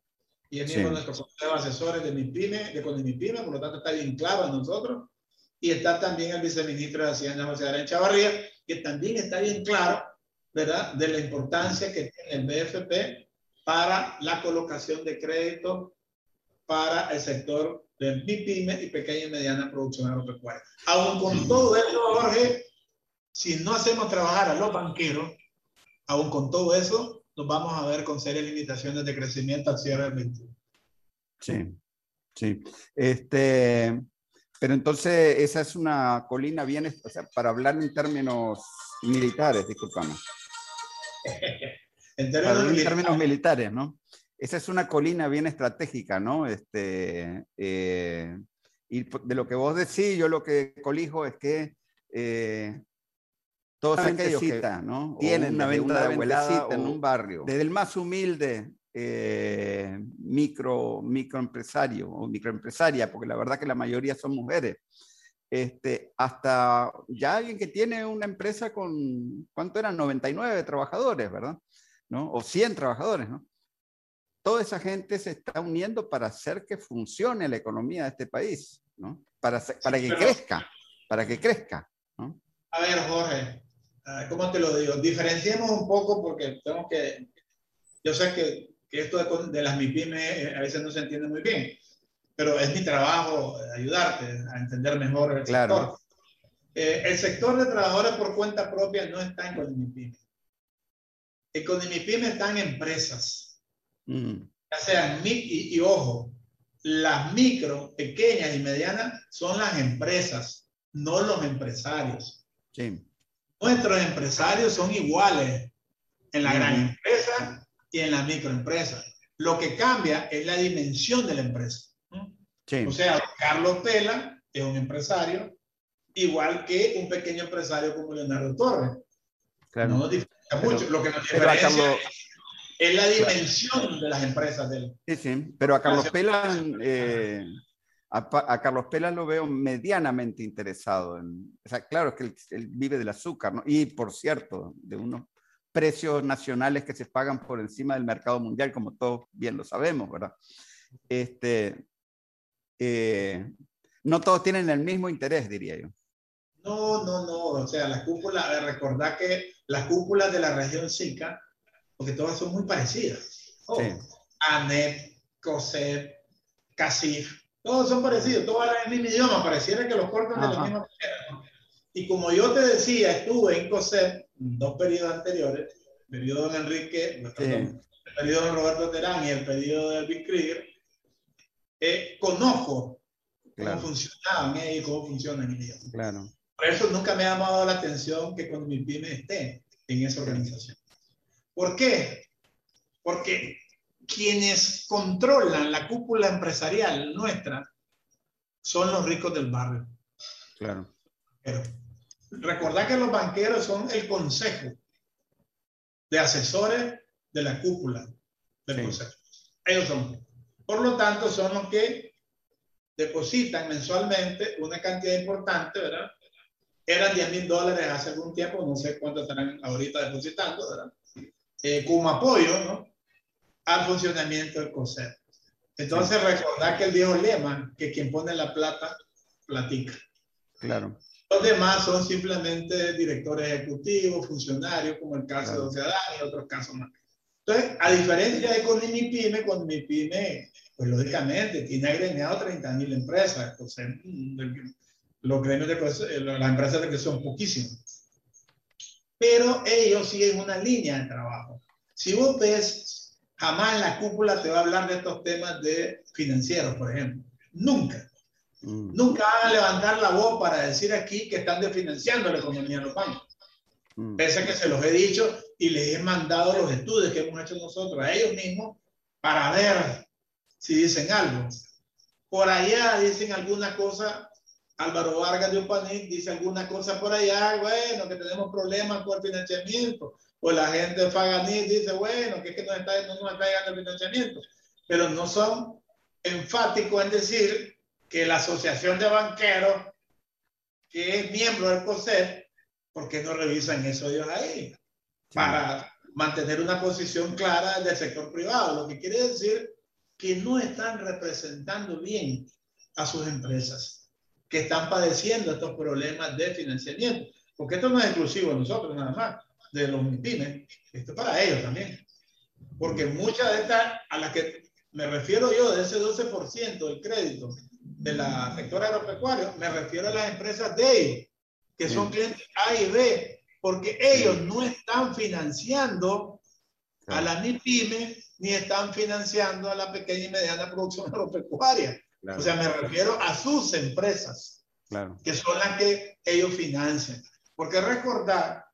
y es miembro de nuestro consejo de asesores de MIPYME, de CONIMIPYME, por lo tanto está bien claro a nosotros. Y está también el viceministro de Hacienda, José Arén Chavarría, que también está bien claro, ¿verdad?, de la importancia que tiene el BFP para la colocación de crédito para el sector de MIPYME y pequeña y mediana producción agropecuaria. Aún con todo eso, Jorge, si no hacemos trabajar a los banqueros, aún con todo eso, nos vamos a ver con serias limitaciones de crecimiento al cierre del 21. Sí, sí. Este, pero entonces esa es una colina bien, o sea, para hablar en términos militares, disculpame. en términos, militares, ¿no? Esa es una colina bien estratégica, ¿no? Este, eh, y de lo que vos decís, yo lo que colijo es que eh, todos aquellos que ¿no? tienen una venta de abuelita en un barrio, desde el más humilde eh, micro, microempresario o microempresaria, porque la verdad que la mayoría son mujeres, este, hasta ya alguien que tiene una empresa con, ¿cuánto eran? 99 trabajadores, ¿verdad? ¿No? O 100 trabajadores, ¿no? Toda esa gente se está uniendo para hacer que funcione la economía de este país, ¿no? Para, para que crezca, para que crezca, ¿no? A ver, Jorge, Ah, ¿cómo te lo digo? Diferenciemos un poco porque tenemos que, yo sé que, que esto de, de, las MIPIME eh, a veces no se entiende muy bien, pero es mi trabajo ayudarte a entender mejor el claro. sector. Eh, el sector de trabajadores por cuenta propia no está en Conimipime. En Conimipime están empresas, mm. ya sean, y, y ojo, las micro, pequeñas y medianas son las empresas, no los empresarios. Sí. Nuestros empresarios son iguales en la gran empresa y en la microempresa. Lo que cambia es la dimensión de la empresa. O sea, Carlos Pela es un empresario igual que un pequeño empresario como Leonardo Torres. Claro. No nos Lo que nos diferencia es la dimensión de las empresas de él. Sí, sí. Pero a Carlos Pela eh, a, Carlos Pela lo veo medianamente interesado. En, o sea, claro, es que él, vive del azúcar, ¿no? Y por cierto, de unos precios nacionales que se pagan por encima del mercado mundial, como todos bien lo sabemos, ¿verdad? Este, eh, no todos tienen el mismo interés, diría yo. No, no, no. O sea, las cúpulas, recordad que las cúpulas de la región SICA, porque todas son muy parecidas. Oh, sí. ANEP, COSEP, CACIF, todos son parecidos, todos hablan el mismo idioma, pareciera que los cortan de la misma manera. Y como yo te decía, estuve en COSEP dos periodos anteriores, el periodo de Enrique, el periodo de Roberto Terán y el periodo de Elvis Krieger, eh, conozco cómo funcionaban ellos y cómo funcionan ellos. Claro. Por eso nunca me ha llamado la atención que cuando mi pyme esté en esa organización. ¿Por qué? Porque quienes controlan la cúpula empresarial nuestra son los ricos del barrio. Claro. Pero recordad que los banqueros son el consejo de asesores de la cúpula del consejo. Ellos son. Por lo tanto, son los que depositan mensualmente una cantidad importante, ¿verdad? Eran 10 mil dólares hace algún tiempo, no sé cuánto estarán ahorita depositando, ¿verdad? Eh, como apoyo, ¿no? al funcionamiento del concepto. Entonces, recordar que el viejo lema, que quien pone la plata, platica. Claro. Los demás son simplemente directores ejecutivos, funcionarios, como el caso de Oceadán y otros casos más. Entonces, a diferencia de con mi pyme, con mi pyme, pues lógicamente tiene agremiado 30 mil empresas. Entonces, mm, los gremios de las empresas de son poquísimas. Pero ellos siguen una línea de trabajo. Si vos ves Jamás la cúpula te va a hablar de estos temas de financieros, por ejemplo. Nunca. Mm. Nunca van a levantar la voz para decir aquí que están desfinanciando la economía de los bancos. Mm. Pese a que se los he dicho y les he mandado los estudios que hemos hecho nosotros a ellos mismos para ver si dicen algo. Por allá dicen alguna cosa, Álvaro Vargas de Upanic dice alguna cosa por allá, bueno, que tenemos problemas con el financiamiento pues la gente de Faganí dice, bueno, que es que no, está, no nos está llegando el financiamiento, pero no son enfáticos en decir que la Asociación de Banqueros, que es miembro del COSEP, ¿por qué no revisan eso ellos ahí? Para mantener una posición clara del sector privado, lo que quiere decir que no están representando bien a sus empresas, que están padeciendo estos problemas de financiamiento. Porque esto no es exclusivo de nosotros nada más, de los MIPIMES, esto es para ellos también. Porque muchas de estas, a las que me refiero yo, de ese 12% del crédito de la sector agropecuario, me refiero a las empresas de ellos, que son clientes A y B, porque ellos no están financiando a la MIPYME ni están financiando a la pequeña y mediana producción agropecuaria. O sea, me refiero a sus empresas, que son las que ellos financian. Porque recordar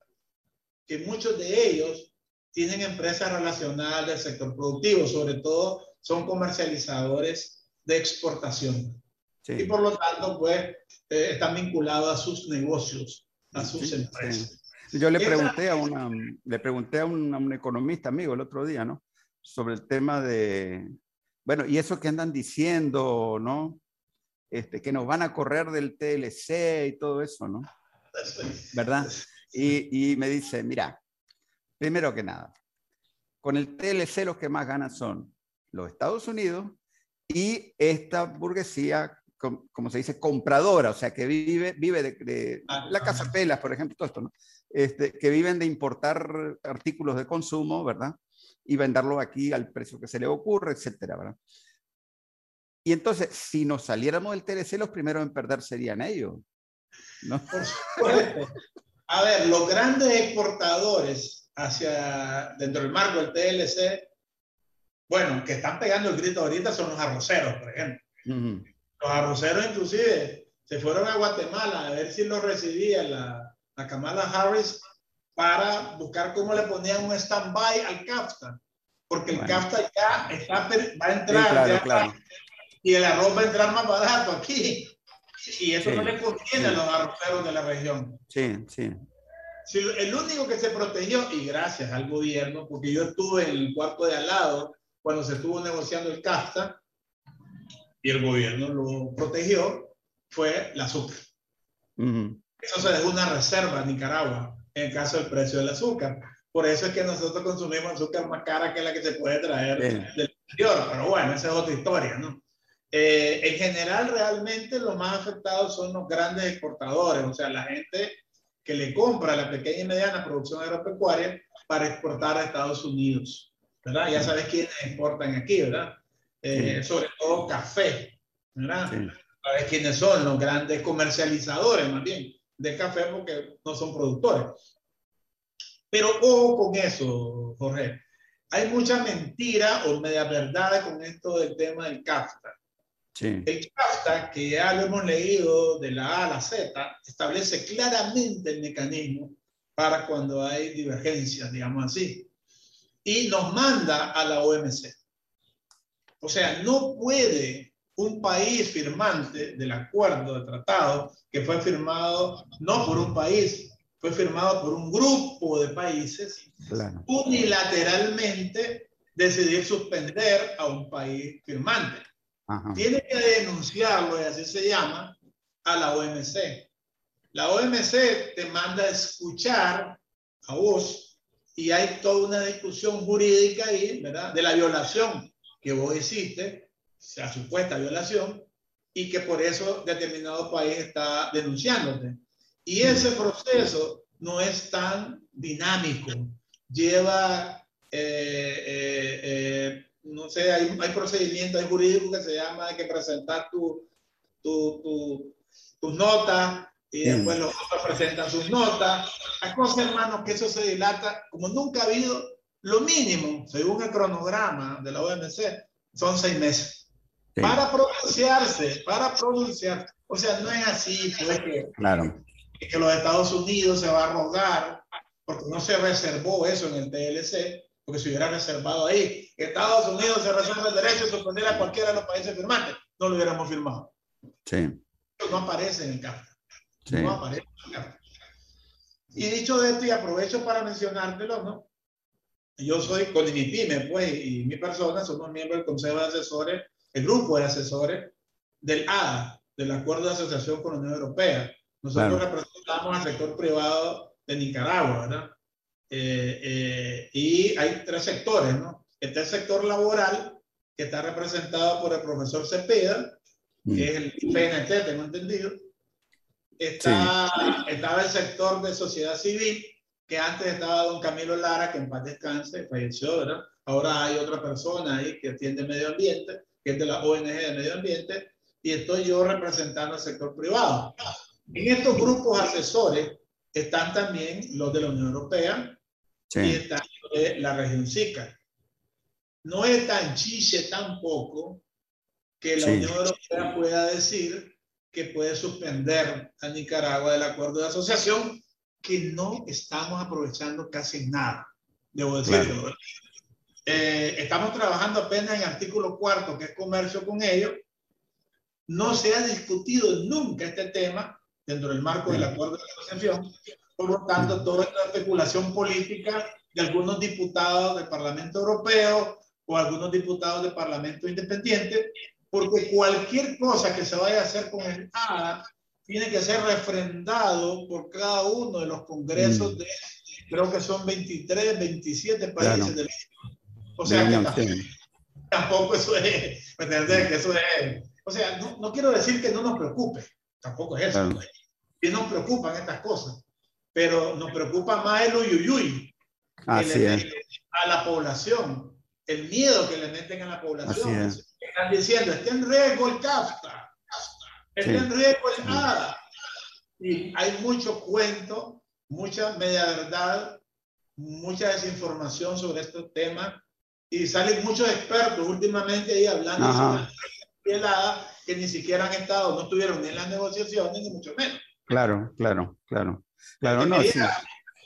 que muchos de ellos tienen empresas relacionadas al sector productivo, sobre todo son comercializadores de exportación. Y por lo tanto, pues, eh, están vinculados a sus negocios, a sus empresas. Yo le pregunté a, una, le pregunté a un, a un, economista amigo el otro día, ¿no? Sobre el tema de, bueno, y eso que andan diciendo, ¿no? Este, que nos van a correr del TLC y todo eso, ¿no? ¿Verdad? Y, y me dice, mira, primero que nada, con el TLC los que más ganan son los Estados Unidos y esta burguesía, como se dice, compradora, o sea, que vive, vive de, ah, la casa pelas, por ejemplo, todo esto, ¿no? Este, que viven de importar artículos de consumo, ¿verdad? Y venderlo aquí al precio que se le ocurre, etcétera, ¿verdad? Y entonces, si nos saliéramos del TLC, los primeros en perder serían ellos. ¿no? A ver, los grandes exportadores hacia dentro del marco del TLC bueno, que están pegando el grito ahorita son los arroceros, por ejemplo. Los arroceros inclusive se fueron a Guatemala a ver si lo recibía la, la Kamala Harris para buscar cómo le ponían un stand-by al CAFTA, porque el CAFTA ya está, va a entrar y el arroz va a entrar más barato aquí. Y eso no le conviene a los arroceros de la región. Sí, sí. el único que se protegió, y gracias al gobierno, porque yo estuve en el cuarto de al lado cuando se estuvo negociando el CAFTA y el gobierno lo protegió, fue el azúcar. Eso se dejó una reserva en Nicaragua en el caso del precio del azúcar. Por eso es que nosotros consumimos azúcar más cara que la que se puede traer del exterior. Pero bueno, esa es otra historia, ¿no? Eh, en general, realmente los más afectados son los grandes exportadores, o sea, la gente que le compra la pequeña y mediana producción agropecuaria para exportar a Estados Unidos. ¿verdad? Ya sabes quiénes exportan aquí, ¿verdad? Eh, sobre todo café, ¿verdad? Sabes quiénes son los grandes comercializadores, más bien, de café porque no son productores. Pero ojo con eso, Jorge. Hay mucha mentira o media verdad con esto del tema del CAFTA. Sí. El CAFTA, que ya lo hemos leído de la A a la Z, establece claramente el mecanismo para cuando hay divergencias, digamos así y nos manda a la OMC. O sea, no puede un país firmante del acuerdo de tratado que fue firmado no por un país, fue firmado por un grupo de países, unilateralmente decidir suspender a un país firmante. Tiene que denunciarlo, y así se llama, a la OMC. La OMC te manda a escuchar a vos y hay toda una discusión jurídica ahí, ¿verdad? De la violación que vos hiciste, sea supuesta violación, y que por eso determinado país está denunciándote. Y ese proceso no es tan dinámico. Lleva, eh, eh, eh, no sé, hay, hay procedimientos jurídicos que se llama que presentar tu, tu, tu, tus notas, y después los otros presentan sus notas. Hay cosas, hermanos, que eso se dilata como nunca ha habido. Lo mínimo, según el cronograma de la OMC, son seis meses. Para pronunciarse, para pronunciarse. O sea, no es así, pues que, claro. que los Estados Unidos se va a rogar, porque no se reservó eso en el TLC, porque se hubiera reservado ahí. Estados Unidos se reserva el derecho de suspender a cualquiera de los países firmantes, no lo hubiéramos firmado. Sí. no aparece en el campo. Y dicho de esto, y aprovecho para mencionártelo, ¿no? Yo soy con mi pyme, pues, y mi persona somos miembros del Consejo de Asesores, el grupo de asesores del ADA, del Acuerdo de Asociación con la Unión Europea. Nosotros representamos al sector privado de Nicaragua, ¿verdad? Eh, eh, y hay tres sectores, ¿no? Está el sector laboral, que está representado por el profesor Cepeda, que mm. es el PNT, tengo entendido. Está, Estaba el sector de sociedad civil, que antes estaba don Camilo Lara, que en paz descanse, falleció, ¿verdad? Ahora hay otra persona ahí que atiende medio ambiente, que es de la ONG de medio ambiente, y estoy yo representando al sector privado. En estos grupos asesores están también los de la Unión Europea y están de la región SICA. No es tan chiche tampoco que la Unión Europea pueda decir que puede suspender a Nicaragua del acuerdo de asociación, que no estamos aprovechando casi nada, debo decirlo. Eh, estamos trabajando apenas en artículo cuarto, que es comercio con ellos. No se ha discutido nunca este tema dentro del marco del acuerdo de asociación. Por lo tanto, toda esta especulación política de algunos diputados del Parlamento Europeo o algunos diputados del Parlamento Independiente porque cualquier cosa que se vaya a hacer con el ADA tiene que ser refrendado por cada uno de los congresos mm. de, creo que son 23, 27 países del mundo. O sea, que tampoco, eso es, Que eso es, o sea, no, no, quiero decir que no nos preocupe, tampoco es eso. Y nos preocupan estas cosas, pero nos preocupa más el uyuyuy Así es. a la población, el miedo que le meten a la población están diciendo, está en riesgo el CAFTA, está en riesgo el ADA. Y hay mucho cuento, mucha media verdad, mucha desinformación sobre estos temas y salen muchos expertos últimamente ahí hablando sobre el ADA que ni siquiera han estado, no estuvieron ni en las negociaciones ni mucho menos. Claro, claro, claro. Claro, no, sí.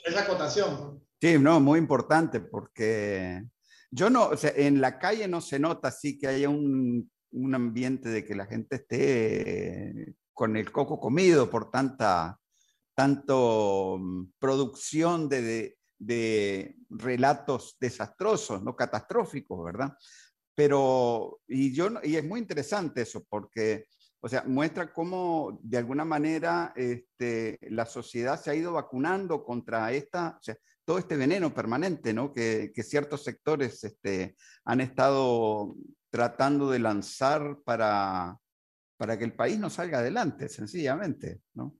Esa acotación. Sí, no, muy importante porque yo no, o sea, en la calle no se nota así que haya un, un ambiente de que la gente esté con el coco comido por tanta tanto mm, producción de, de, relatos desastrosos, no catastróficos, ¿verdad? Pero, y, yo, y es muy interesante eso, porque, o sea, muestra cómo de alguna manera este, la sociedad se ha ido vacunando contra esta, todo este veneno permanente ¿no? que, ciertos sectores este, han estado tratando de lanzar para, para que el país no salga adelante, sencillamente. ¿no?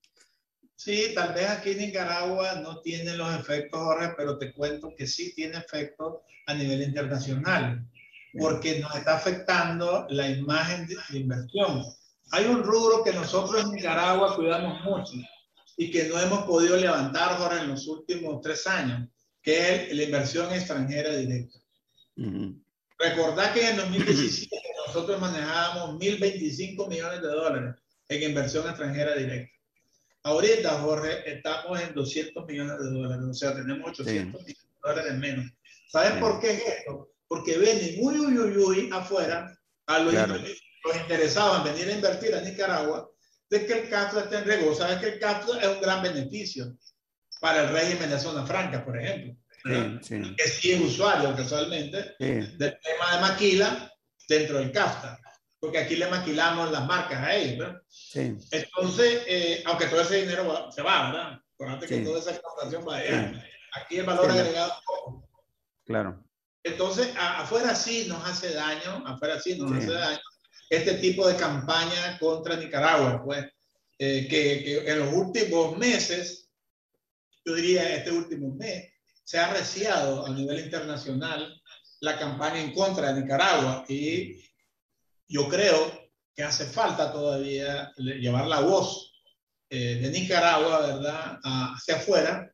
Sí, tal vez aquí en Nicaragua no tiene los efectos, Jorge, pero te cuento que sí tiene efectos a nivel internacional, porque nos está afectando la imagen de la inversión. Hay un rubro que nosotros en Nicaragua cuidamos mucho, y que no hemos podido levantar ahora en los últimos tres años, que es la inversión extranjera directa. Uh Recordad que en 2017 nosotros manejábamos 1.025 millones de dólares en inversión extranjera directa. Ahorita, Jorge, estamos en 200 millones de dólares, o sea, tenemos 800 millones de dólares menos. ¿Sabes por qué es esto? Porque vienen muy, uy, uy, uy, afuera a los, los interesados en venir a invertir a Nicaragua de que el CAFTA esté en riesgo. Sabes que el CAFTA es un gran beneficio para el régimen de zona franca, por ejemplo. Sí, Que sí es usuario casualmente del tema de maquila dentro del CAFTA, porque aquí le maquilamos las marcas a ellos, ¿verdad? Sí. Entonces, eh, aunque todo ese dinero se va, ¿verdad? Acuérdate que toda esa exportación va allá. Aquí el valor agregado poco. Claro. Entonces, afuera sí nos hace daño, afuera sí nos hace daño, este tipo de campaña contra Nicaragua, pues, eh, que, que, en los últimos meses, yo diría este último mes, se ha reciado a nivel internacional la campaña en contra de Nicaragua y yo creo que hace falta todavía llevar la voz eh, de Nicaragua, ¿verdad?, hacia afuera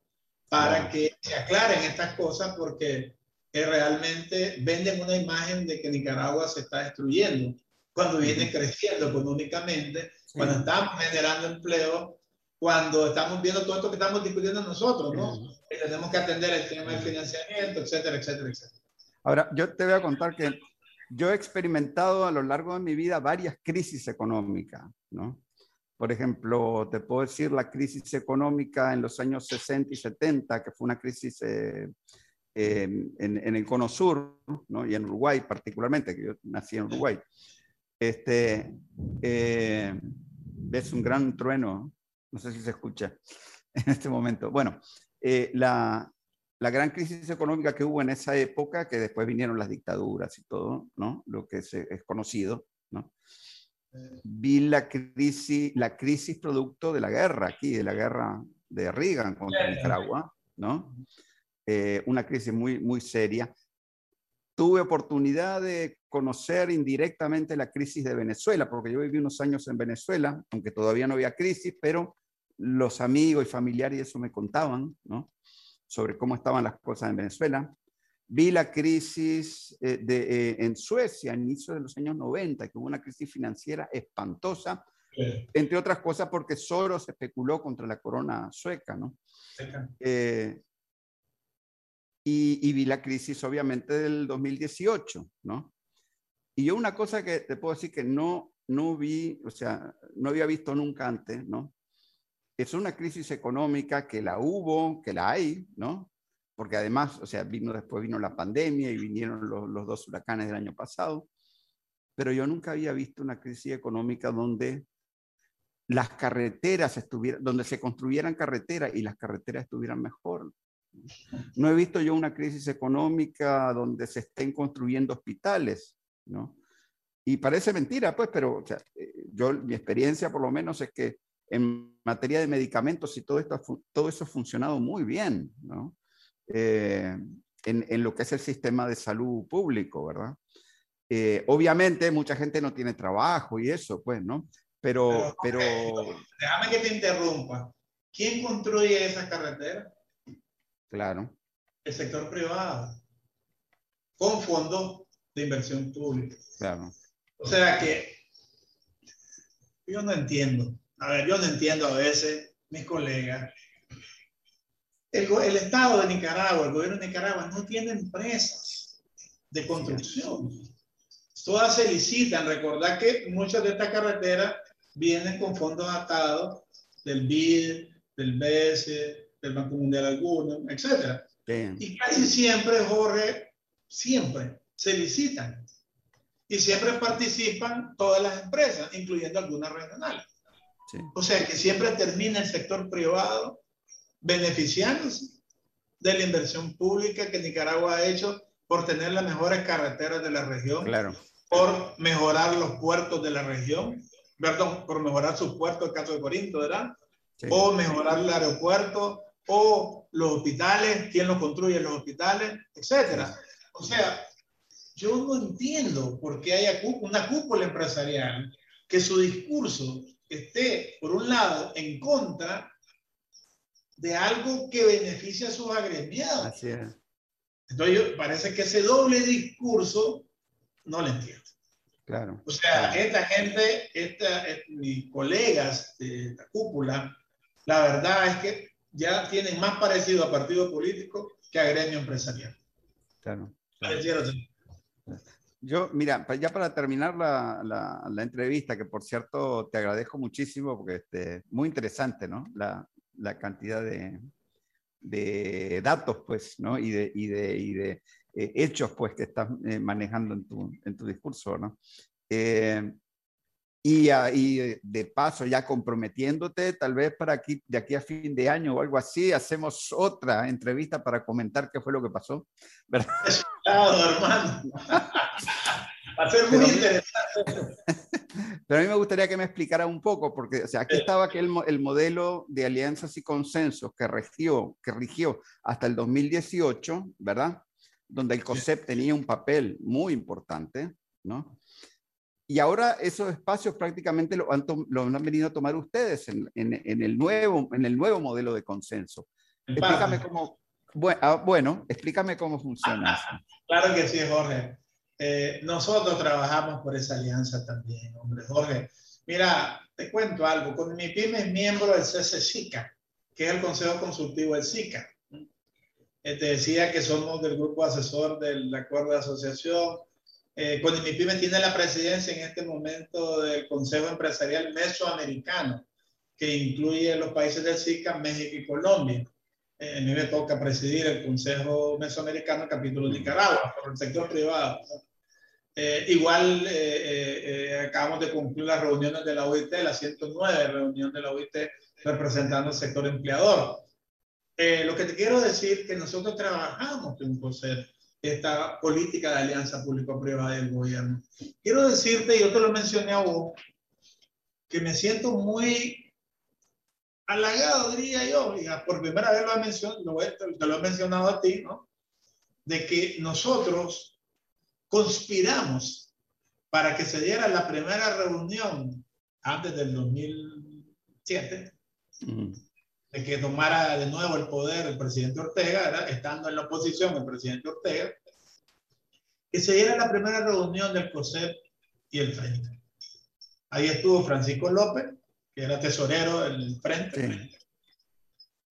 para que se aclaren estas cosas porque realmente venden una imagen de que Nicaragua se está destruyendo cuando viene creciendo económicamente, cuando estamos generando empleo, cuando estamos viendo todo esto que estamos discutiendo nosotros, ¿no? tenemos que atender el tema del financiamiento, etcétera, etcétera, etcétera. Ahora, yo te voy a contar que yo he experimentado a lo largo de mi vida varias crisis económicas, ¿no? Por ejemplo, te puedo decir la crisis económica en los años 60 y 70, que fue una crisis eh, en, en, el Cono Sur, y en Uruguay particularmente, que yo nací en Uruguay. Este, eh, es un gran trueno, no sé si se escucha en este momento. Bueno, eh, la, la gran crisis económica que hubo en esa época, que después vinieron las dictaduras y todo, ¿no? Lo que es, es conocido, ¿no? Vi la crisis, la crisis producto de la guerra aquí, de la guerra de Reagan contra Nicaragua, ¿no? Eh, una crisis muy, muy seria. Tuve oportunidad de conocer indirectamente la crisis de Venezuela, porque yo viví unos años en Venezuela, aunque todavía no había crisis, pero los amigos y familiares eso me contaban, ¿no? Sobre cómo estaban las cosas en Venezuela. Vi la crisis eh, de, eh, en Suecia a inicios de los años 90, que hubo una crisis financiera espantosa, entre otras cosas porque Soros especuló contra la corona sueca, ¿no? Eh, y, vi la crisis, obviamente, del 2018, ¿no? Y yo una cosa que te puedo decir que no, no vi, o sea, no había visto nunca antes, ¿no? Es una crisis económica que la hubo, que la hay, ¿no? porque además, o sea, vino después vino la pandemia y vinieron los, los dos huracanes del año pasado, pero yo nunca había visto una crisis económica donde las carreteras estuvieran, donde se construyeran carreteras y las carreteras estuvieran mejor. No he visto yo una crisis económica donde se estén construyendo hospitales, ¿no? Y parece mentira, pues, pero o sea, eh, yo, mi experiencia por lo menos es que en materia de medicamentos y todo, esto, todo eso ha funcionado muy bien, ¿no? Eh, en, lo que es el sistema de salud público, ¿verdad? Eh, obviamente mucha gente no tiene trabajo y eso, pues, ¿no? Pero, pero, Déjame que te interrumpa. ¿Quién construye esa carretera? Claro. El sector privado, con fondos de inversión pública. Claro. O sea que yo no entiendo. A ver, yo no entiendo a veces mis colegas el, Estado de Nicaragua, el gobierno de Nicaragua, no tiene empresas de construcción. Todas se licitan. Recordad que muchas de estas carreteras vienen con fondos atados del BID, del BES, del Banco Mundial alguno, etc. Y casi siempre, Jorge, siempre se licitan. Y siempre participan todas las empresas, incluyendo algunas regionales. O sea que siempre termina el sector privado beneficiándose de la inversión pública que Nicaragua ha hecho por tener las mejores carreteras de la región, claro. por mejorar los puertos de la región, perdón, por mejorar sus puertos, el caso de Corinto, ¿verdad? O mejorar el aeropuerto, o los hospitales, quién los construye los hospitales, etcétera. O sea, yo no entiendo por qué hay una cúpula empresarial que su discurso esté, por un lado, en contra de algo que beneficia a sus agremiados. Así es. Entonces, parece que ese doble discurso no lo entiendo. Claro. O sea, esta gente, esta, eh, mis colegas de la cúpula, la verdad es que ya tienen más parecido a partido político que a gremio empresarial. Claro. Yo, mira, ya para terminar la, la, entrevista, que por cierto te agradezco muchísimo porque este, muy interesante, ¿no? La, la cantidad de, de datos, pues, ¿no? Y de, y de, y de eh, hechos, pues, que estás eh, manejando en tu, en tu discurso, ¿no? Eh, y, y, de paso, ya comprometiéndote, tal vez para aquí, de aquí a fin de año o algo así, hacemos otra entrevista para comentar qué fue lo que pasó. ¿verdad? Claro, hermano. Va a ser muy interesante. Pero a mí me gustaría que me explicara un poco, porque o sea, aquí estaba aquel, el modelo de alianzas y consensos que rigió, que rigió hasta el 2018, ¿verdad? Donde el COSEP tenía un papel muy importante, ¿no? Y ahora esos espacios prácticamente lo han, lo han venido a tomar ustedes en, en, en, el nuevo, en el nuevo modelo de consenso. Explícame cómo, bueno, ah, bueno, explícame cómo funciona. Claro que sí, Jorge. Eh, nosotros trabajamos por esa alianza también, hombre, Jorge. Mira, te cuento algo. Con mi pyme es miembro del CCSICA, que es el Consejo Consultivo del SICA. Eh, te decía que somos del grupo asesor del acuerdo de asociación. Eh, con mi pyme tiene la presidencia en este momento del Consejo Empresarial Mesoamericano, que incluye los países del SICA, México y Colombia. Eh, a mí me toca presidir el Consejo Mesoamericano, capítulo de Nicaragua, por el sector privado. Eh, igual eh, eh, acabamos de concluir las reuniones de la OIT, la 109 reunión de la OIT representando el sector empleador. eh, lo que te quiero decir que nosotros trabajamos con COSEP, esta política de alianza público-privada del gobierno. Quiero decirte, yo te lo mencioné a vos, que me siento muy halagado, diría yo, por primera vez lo he, mencionado, te lo he mencionado a ti, ¿no? De que nosotros conspiramos para que se diera la primera reunión antes del 2007, de que tomara de nuevo el poder el presidente Ortega, estando en la oposición el presidente Ortega, que se diera la primera reunión del COSEP y el Frente. Ahí estuvo Francisco López, que era tesorero del Frente.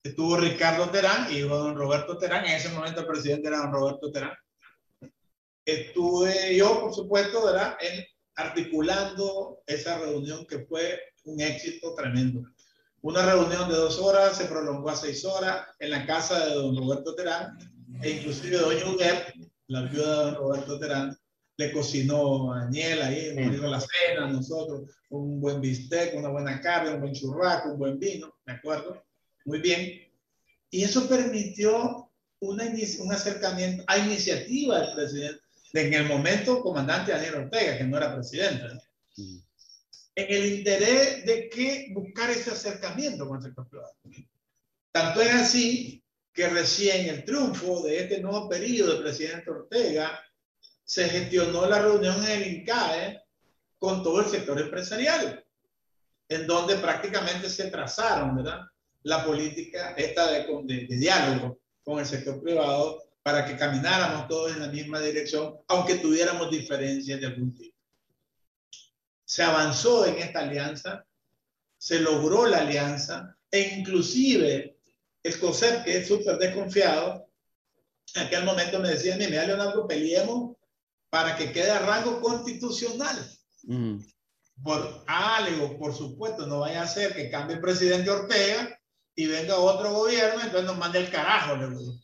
Estuvo Ricardo Terán, hijo de don Roberto Terán. En ese momento el presidente era don Roberto Terán. Estuve yo, por supuesto, ¿verdad? En, articulando esa reunión que fue un éxito tremendo. Una reunión de dos horas se prolongó a seis horas en la casa de don Roberto Terán e inclusive doña Uguer, la viuda de don Roberto Terán, le cocinó a Daniel ahí, nos dio la cena a nosotros, un buen bistec, una buena carne, un buen churraco, un buen vino, ¿de acuerdo? Muy bien. Y eso permitió una, un acercamiento a iniciativa del presidente, en el momento comandante Daniel Ortega, que no era presidente. Mm en el interés de que buscar ese acercamiento con el sector privado. Tanto es así que recién el triunfo de este nuevo periodo del presidente Ortega se gestionó la reunión en el INCAE con todo el sector empresarial, en donde prácticamente se trazaron la política esta de diálogo con el sector privado para que camináramos todos en la misma dirección, aunque tuviéramos diferencias de algún tipo. Se avanzó en esta alianza, se logró la alianza e inclusive el COSEP, que es súper desconfiado, en aquel momento me decía, mira, Leonardo, peleemos para que quede a rango constitucional. Por, ah, por supuesto, no vaya a ser que cambie el presidente Ortega y venga otro gobierno, entonces nos mande el carajo, le digo.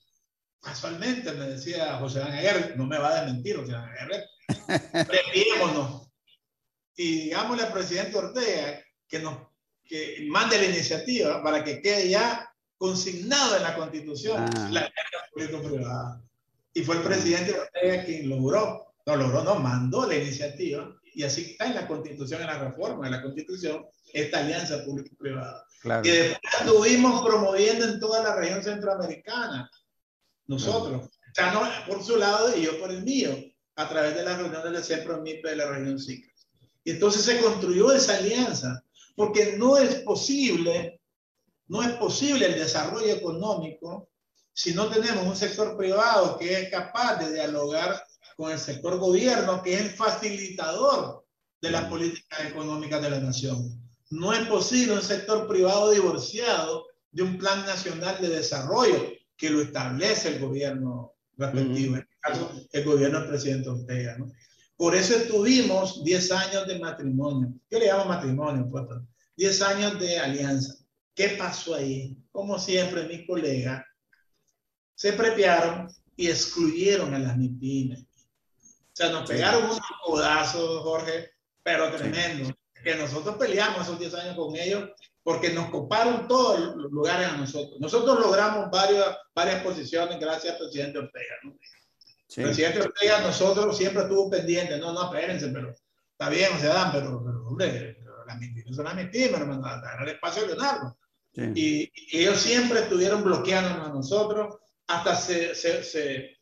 Casualmente me decía José Ángel no me va a desmentir José Ángel Prepiémonos y digámosle al presidente Ortega que nos que mande la iniciativa para que quede ya consignado en la constitución ah. la público-privada. Y fue el presidente Ortega quien logró, no logró, no, mandó la iniciativa y así está en la constitución, en la reforma de la constitución, esta alianza público-privada. Que después estuvimos promoviendo en toda la región centroamericana, nosotros, por su lado y yo por el mío, a través de la reunión del Centro MIPE de la región SICA. Y entonces se construyó esa alianza, porque no es posible, no es posible el desarrollo económico si no tenemos un sector privado que es capaz de dialogar con el sector gobierno, que es el facilitador de las políticas económicas de la nación. No es posible un sector privado divorciado de un plan nacional de desarrollo que lo establece el gobierno respectivo, en este caso el gobierno del presidente Ortega. ¿no? Por eso tuvimos 10 años de matrimonio. Yo le llamo matrimonio, pues, 10 años de alianza. ¿Qué pasó ahí? Como siempre, mis colegas se prepiaron y excluyeron a las MIPIMES. O sea, nos pegaron unos codazos, Jorge, pero tremendo. Que nosotros peleamos esos 10 años con ellos porque nos coparon todos los lugares a nosotros. Nosotros logramos varias, varias posiciones gracias al presidente Ortega. ¿no? El presidente Ortega, nosotros siempre estuvo pendiente, no, no, espérense, pero está bien, se dan, pero, pero hombre, la mentira es una mentira, hermano, dar el espacio a Leonardo. Y, ellos siempre estuvieron bloqueándonos a nosotros, hasta se, se, se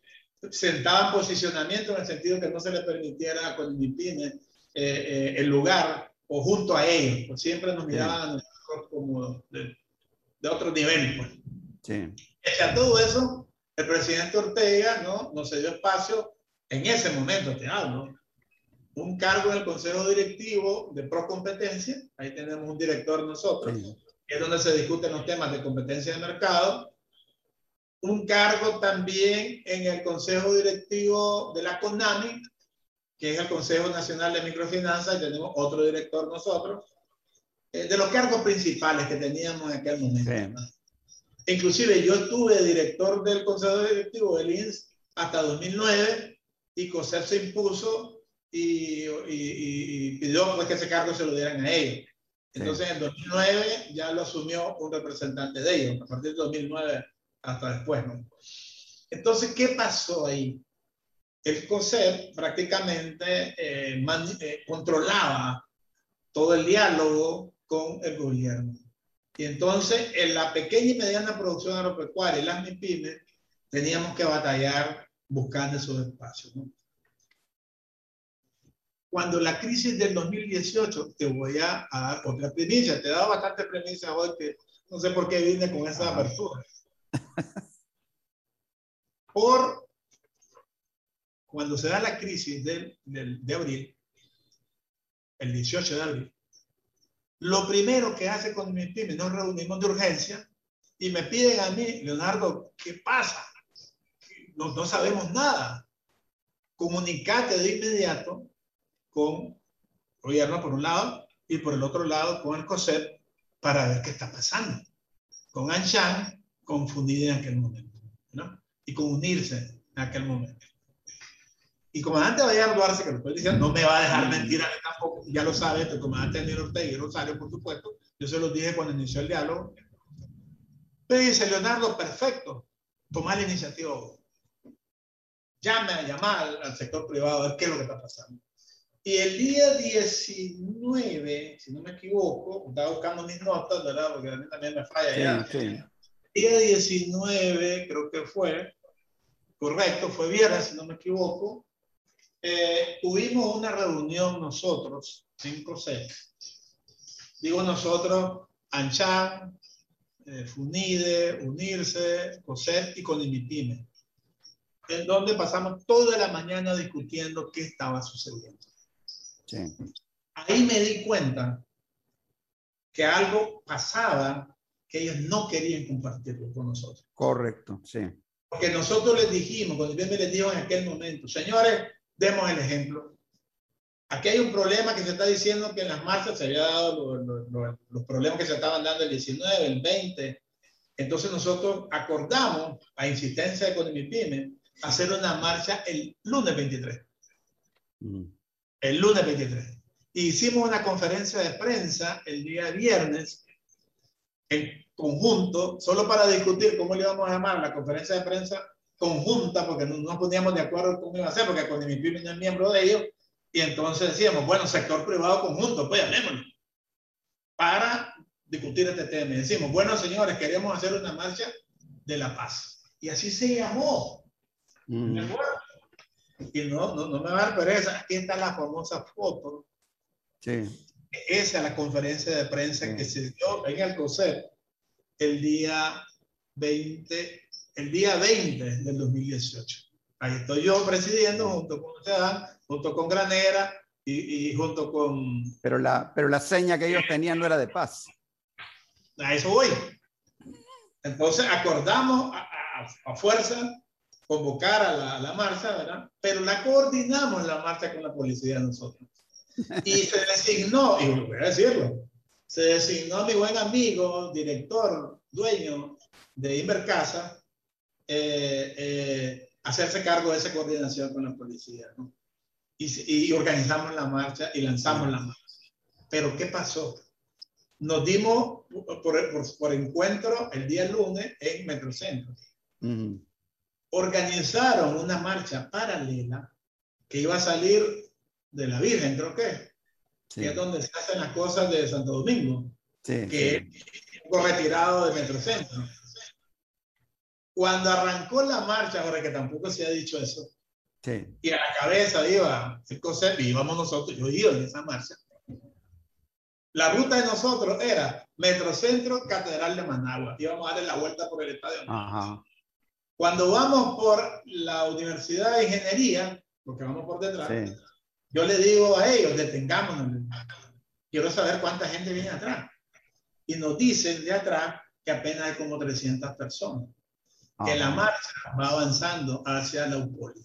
sentaban posicionamiento en el sentido que no se le permitiera con el eh, eh, el lugar o junto a ellos, pues siempre nos miraban a nosotros como de, de otro nivel. Pues. Sí. Y a todo eso, el presidente Ortega ¿no? nos dio espacio, en ese momento te hablo, un cargo en el Consejo Directivo de Procompetencia, ahí tenemos un director nosotros, que es donde se discuten los temas de competencia de mercado, un cargo también en el Consejo Directivo de la CONAMI, que es el Consejo Nacional de Microfinanzas, y tenemos otro director nosotros, eh, de los cargos principales que teníamos en aquel momento. Inclusive yo estuve director del Consejo Directivo del INS hasta 2009 y COSEP se impuso y, y, pidió pues, que ese cargo se lo dieran a ellos. Entonces en 2009 ya lo asumió un representante de ellos. A partir de 2009 hasta después, ¿no? Entonces, ¿qué pasó ahí? El COSEP prácticamente eh, eh, controlaba todo el diálogo con el gobierno. Y entonces, en la pequeña y mediana producción agropecuaria y las MIPIMES, teníamos que batallar buscando esos espacios. ¿no? Cuando la crisis del 2018, te voy a, dar otra primicia, te he dado bastante premisa hoy que no sé por qué vine con esa apertura. Por cuando se da la crisis del, del, de abril, el 18 de abril, lo primero que hace con mi pyme, nos reunimos de urgencia y me piden a mí, Leonardo, ¿qué pasa? No, no sabemos nada. Comunicate de inmediato con gobierno por un lado y por el otro lado con el COSEP para ver qué está pasando. Con Anshan confundida en aquel momento, ¿no? Y con unirse en aquel momento. Y comandante Bayard Duarce, que lo estoy diciendo, no me va a dejar mentir a mí tampoco, ya lo sabe, el comandante Daniel Ortega y Rosario, por supuesto, yo se lo dije cuando inició el diálogo. Me dice, Leonardo, perfecto, toma la iniciativa. Llame a llamar al sector privado a ver qué es lo que está pasando. Y el día 19, si no me equivoco, estaba buscando mis notas, ¿verdad? Porque a mí también me falla ya. Sí. Día 19, creo que fue, correcto, fue viernes, si no me equivoco, eh, tuvimos una reunión nosotros, en COSET. Digo nosotros, Anchan, eh, Funide, Unirse, COSET y con Conimipime, en donde pasamos toda la mañana discutiendo qué estaba sucediendo. Ahí me di cuenta que algo pasaba que ellos no querían compartirlo con nosotros. Correcto, sí. Porque nosotros les dijimos, cuando bien me les dijo en aquel momento, señores, demos el ejemplo. Aquí hay un problema que se está diciendo que en las marchas se había dado los problemas que se estaban dando el 19, el 20. Entonces nosotros acordamos, a insistencia de Conimipime, hacer una marcha el lunes 23 el lunes 23. Hicimos una conferencia de prensa el día viernes en conjunto, solo para discutir cómo le íbamos a llamar la conferencia de prensa conjunta, porque no nos poníamos de acuerdo cómo iba a ser, porque con mi no es miembro de ellos, y entonces decíamos, bueno, sector privado conjunto, pues llamémoslo, para discutir este tema. Y decimos, bueno, señores, queremos hacer una marcha de la paz. Y así se llamó. Mm. Y no, no, no me va a dar pereza. Aquí está la famosa foto. Sí. Esa es la conferencia de prensa que se dio en el COSEP el día 20, el día 20 del 2018. Ahí estoy yo presidiendo junto con usted, junto con Granera y, y, junto con... Pero la, pero la seña que ellos tenían no era de paz. A eso voy. Entonces acordamos a, a, a fuerza convocar a la, marcha, ¿verdad? Pero la coordinamos la marcha con la policía nosotros. Y se designó, y voy a decirlo, se designó mi buen amigo, director, dueño de Invercasa, eh, eh, hacerse cargo de esa coordinación con la policía, ¿no? Y, y, organizamos la marcha y lanzamos la marcha. Pero ¿qué pasó? Nos dimos por, por, por encuentro el día lunes en Metrocentro. Uh organizaron una marcha paralela que iba a salir de la Virgen, creo que, que es donde se hacen las cosas de Santo Domingo, que es un retirado de Metrocentro. Cuando arrancó la marcha, ahora que tampoco se ha dicho eso, y a la cabeza iba el COSEP y íbamos nosotros, yo iba en esa marcha. La ruta de nosotros era Metrocentro, Catedral de Managua. Íbamos a darle la vuelta por el estadio. Ajá. Cuando vamos por la Universidad de Ingeniería, porque vamos por detrás, yo le digo a ellos, detengámonos. Quiero saber cuánta gente viene atrás. Y nos dicen de atrás que apenas hay como 300 personas. Que la marcha va avanzando hacia la UPOLI.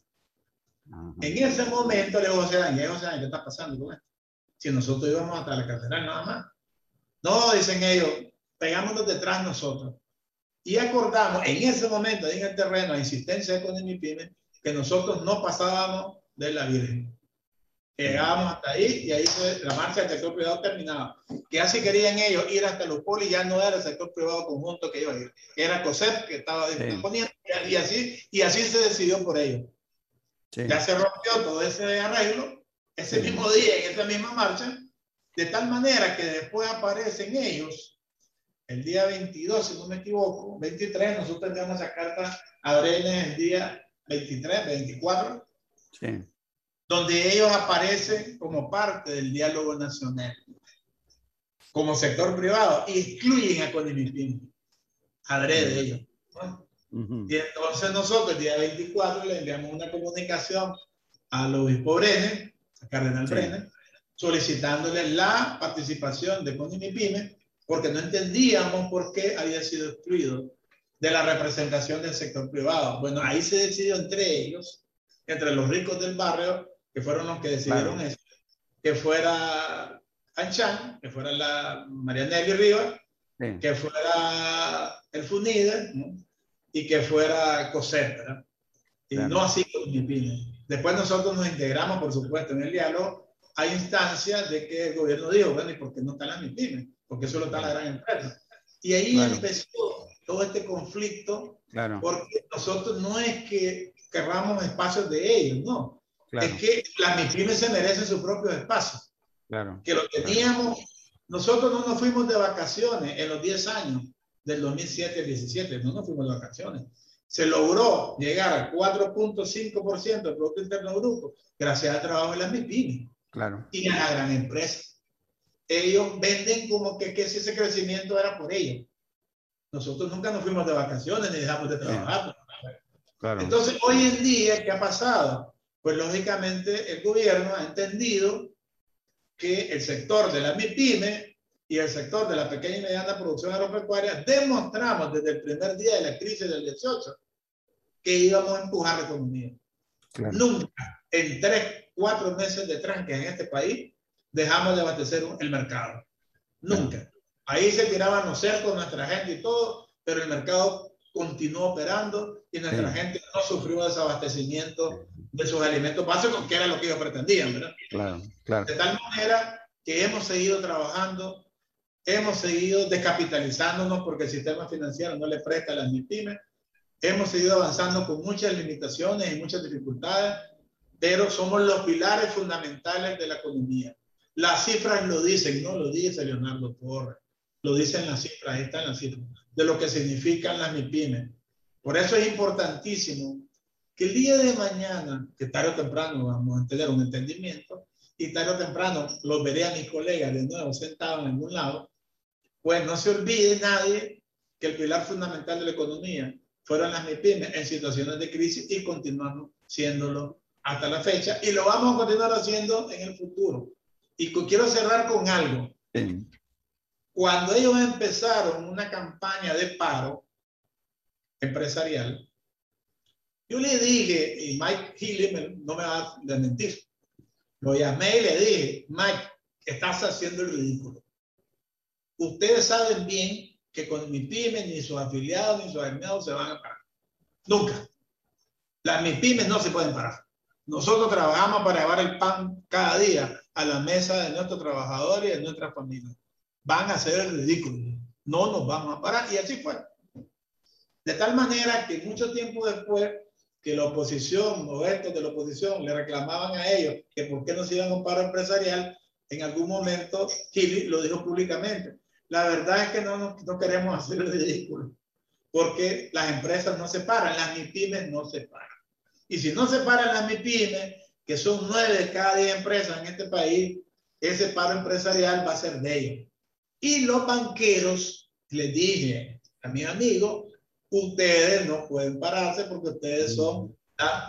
En ese momento le digo, José Daniel, José ¿qué está pasando con esto? Si nosotros íbamos hasta la catedral nada más. No, dicen ellos, pegámonos detrás nosotros. Y acordamos en ese momento, en el terreno, a insistencia de Conimipime, que nosotros no pasábamos de la Virgen. Llegábamos hasta ahí y ahí fue la marcha del sector privado terminaba. Que así querían ellos ir hasta los polis, ya no era el sector privado conjunto que iba a ir, era COSEP que estaba disponiendo y así, y así se decidió por ellos. Ya se rompió todo ese arreglo ese mismo día, en esa misma marcha, de tal manera que después aparecen ellos, el día 22, si no me equivoco, 23, nosotros enviamos esa carta a Brenes el día 23, 24, donde ellos aparecen como parte del diálogo nacional, como sector privado, y excluyen a Conimipim, adrede ellos. Y entonces nosotros el día 24 le enviamos una comunicación a los obispo a Cardenal sí. solicitándole la participación de Conimipime, porque no entendíamos por qué había sido excluido de la representación del sector privado. Bueno, ahí se decidió entre ellos, entre los ricos del barrio, que fueron los que decidieron eso, que fuera Anchan, que fuera la Marianelli Rivas, que fuera el Funide, y que fuera COSEP, Y no así con mi Después nosotros nos integramos, por supuesto, en el diálogo. Hay instancias de que el gobierno dijo, bueno, ¿y por qué no están las MIPIMES? Porque solo está la gran empresa. Y ahí empezó todo este conflicto, claro. porque nosotros no es que querramos espacios de ellos, no. Es que las MIPIMES se merecen su propio espacio. Claro. Que lo teníamos, nosotros no nos fuimos de vacaciones en los 10 años del 2007 al 17, no nos fuimos de vacaciones. Se logró llegar al 4.5% del Producto Interno Bruto gracias al trabajo de las MIPIMES claro. y a la gran empresa. Ellos venden como que, que si ese crecimiento era por ellos. Nosotros nunca nos fuimos de vacaciones ni dejamos de trabajar. Claro. Entonces, hoy en día, ¿qué ha pasado? Pues lógicamente el gobierno ha entendido que el sector de la MIPYME y el sector de la pequeña y mediana producción agropecuaria demostramos desde el primer día de la crisis del 18 que íbamos a empujar la economía. Nunca en tres, cuatro meses de tranque en este país dejamos de abastecer el mercado. Nunca. Ahí se tiraban los cercos nuestra gente y todo, pero el mercado continuó operando y nuestra gente no sufrió desabastecimiento de sus alimentos básicos, que era lo que ellos pretendían, ¿verdad? Claro, claro. De tal manera que hemos seguido trabajando Hemos seguido descapitalizándonos porque el sistema financiero no le presta a las MIPIMES. Hemos seguido avanzando con muchas limitaciones y muchas dificultades, pero somos los pilares fundamentales de la economía. Las cifras lo dicen, no lo dice Leonardo Torres, lo dicen las cifras, ahí están las cifras, de lo que significan las MIPIMES. Por eso es importantísimo que el día de mañana, que tarde o temprano vamos a tener un entendimiento, y tarde o temprano los veré a mis colegas de nuevo sentados en algún lado, pues no se olvide nadie que el pilar fundamental de la economía fueron las MIPIMES en situaciones de crisis y continuamos siéndolo hasta la fecha y lo vamos a continuar haciendo en el futuro. Y quiero cerrar con algo. Cuando ellos empezaron una campaña de paro empresarial, yo le dije, y Mike Healy no me va a mentir, lo llamé y le dije, Mike, estás haciendo el ridículo ustedes saben bien que con MIPIMES ni sus afiliados ni sus aliados se van a parar. Nunca. Las MIPIMES no se pueden parar. Nosotros trabajamos para llevar el pan cada día a la mesa de nuestros trabajadores y de nuestras familias. Van a ser el ridículo. No nos vamos a parar. Y así fue. De tal manera que mucho tiempo después que la oposición o estos de la oposición le reclamaban a ellos que por qué no se iban a un paro empresarial, en algún momento Chile lo dijo públicamente la verdad es que no, no, queremos hacer el ridículo, porque las empresas no se paran, las MIPIMES no se paran. Y si no se paran las MIPIMES, que son nueve de cada diez empresas en este país, ese paro empresarial va a ser de ellos. Y los banqueros, les dije a mi amigo, ustedes no pueden pararse porque ustedes son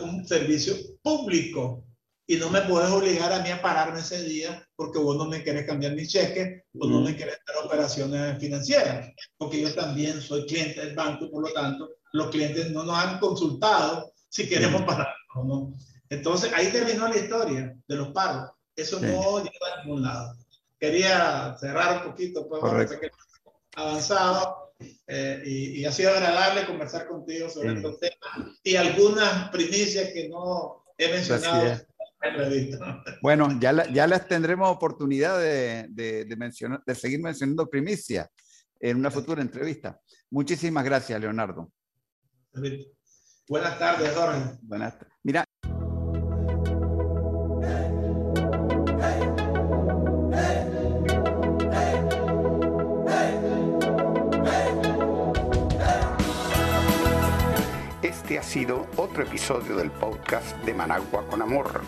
un servicio público y no me puedes obligar a mí a pararme ese día porque vos no me querés cambiar mi cheque o no me querés dar operaciones financieras, porque yo también soy cliente del banco por lo tanto los clientes no nos han consultado si queremos parar o no. Entonces ahí terminó la historia de los paros. Eso no lleva a ningún lado. Quería cerrar un poquito, pues, avanzado. Eh, y, ha sido agradable conversar contigo sobre estos temas y algunas primicias que no he mencionado Bueno, ya, ya las tendremos oportunidad de, de, mencionar, de seguir mencionando primicia en una futura entrevista. Muchísimas gracias, Leonardo. Buenas tardes, Jorge. Buenas tardes. Mira. Sido otro episodio del podcast de Managua con Amor.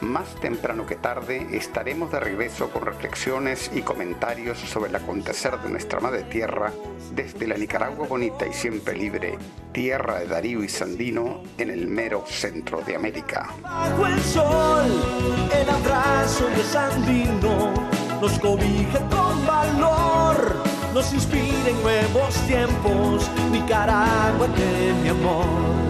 Más temprano que tarde estaremos de regreso con reflexiones y comentarios sobre el acontecer de nuestra madre tierra desde la Nicaragua bonita y siempre libre, tierra de Darío y Sandino en el mero centro de América. Bajo el sol, el abrazo de Sandino nos cobija con valor, nos inspira en nuevos tiempos, Nicaragua de mi amor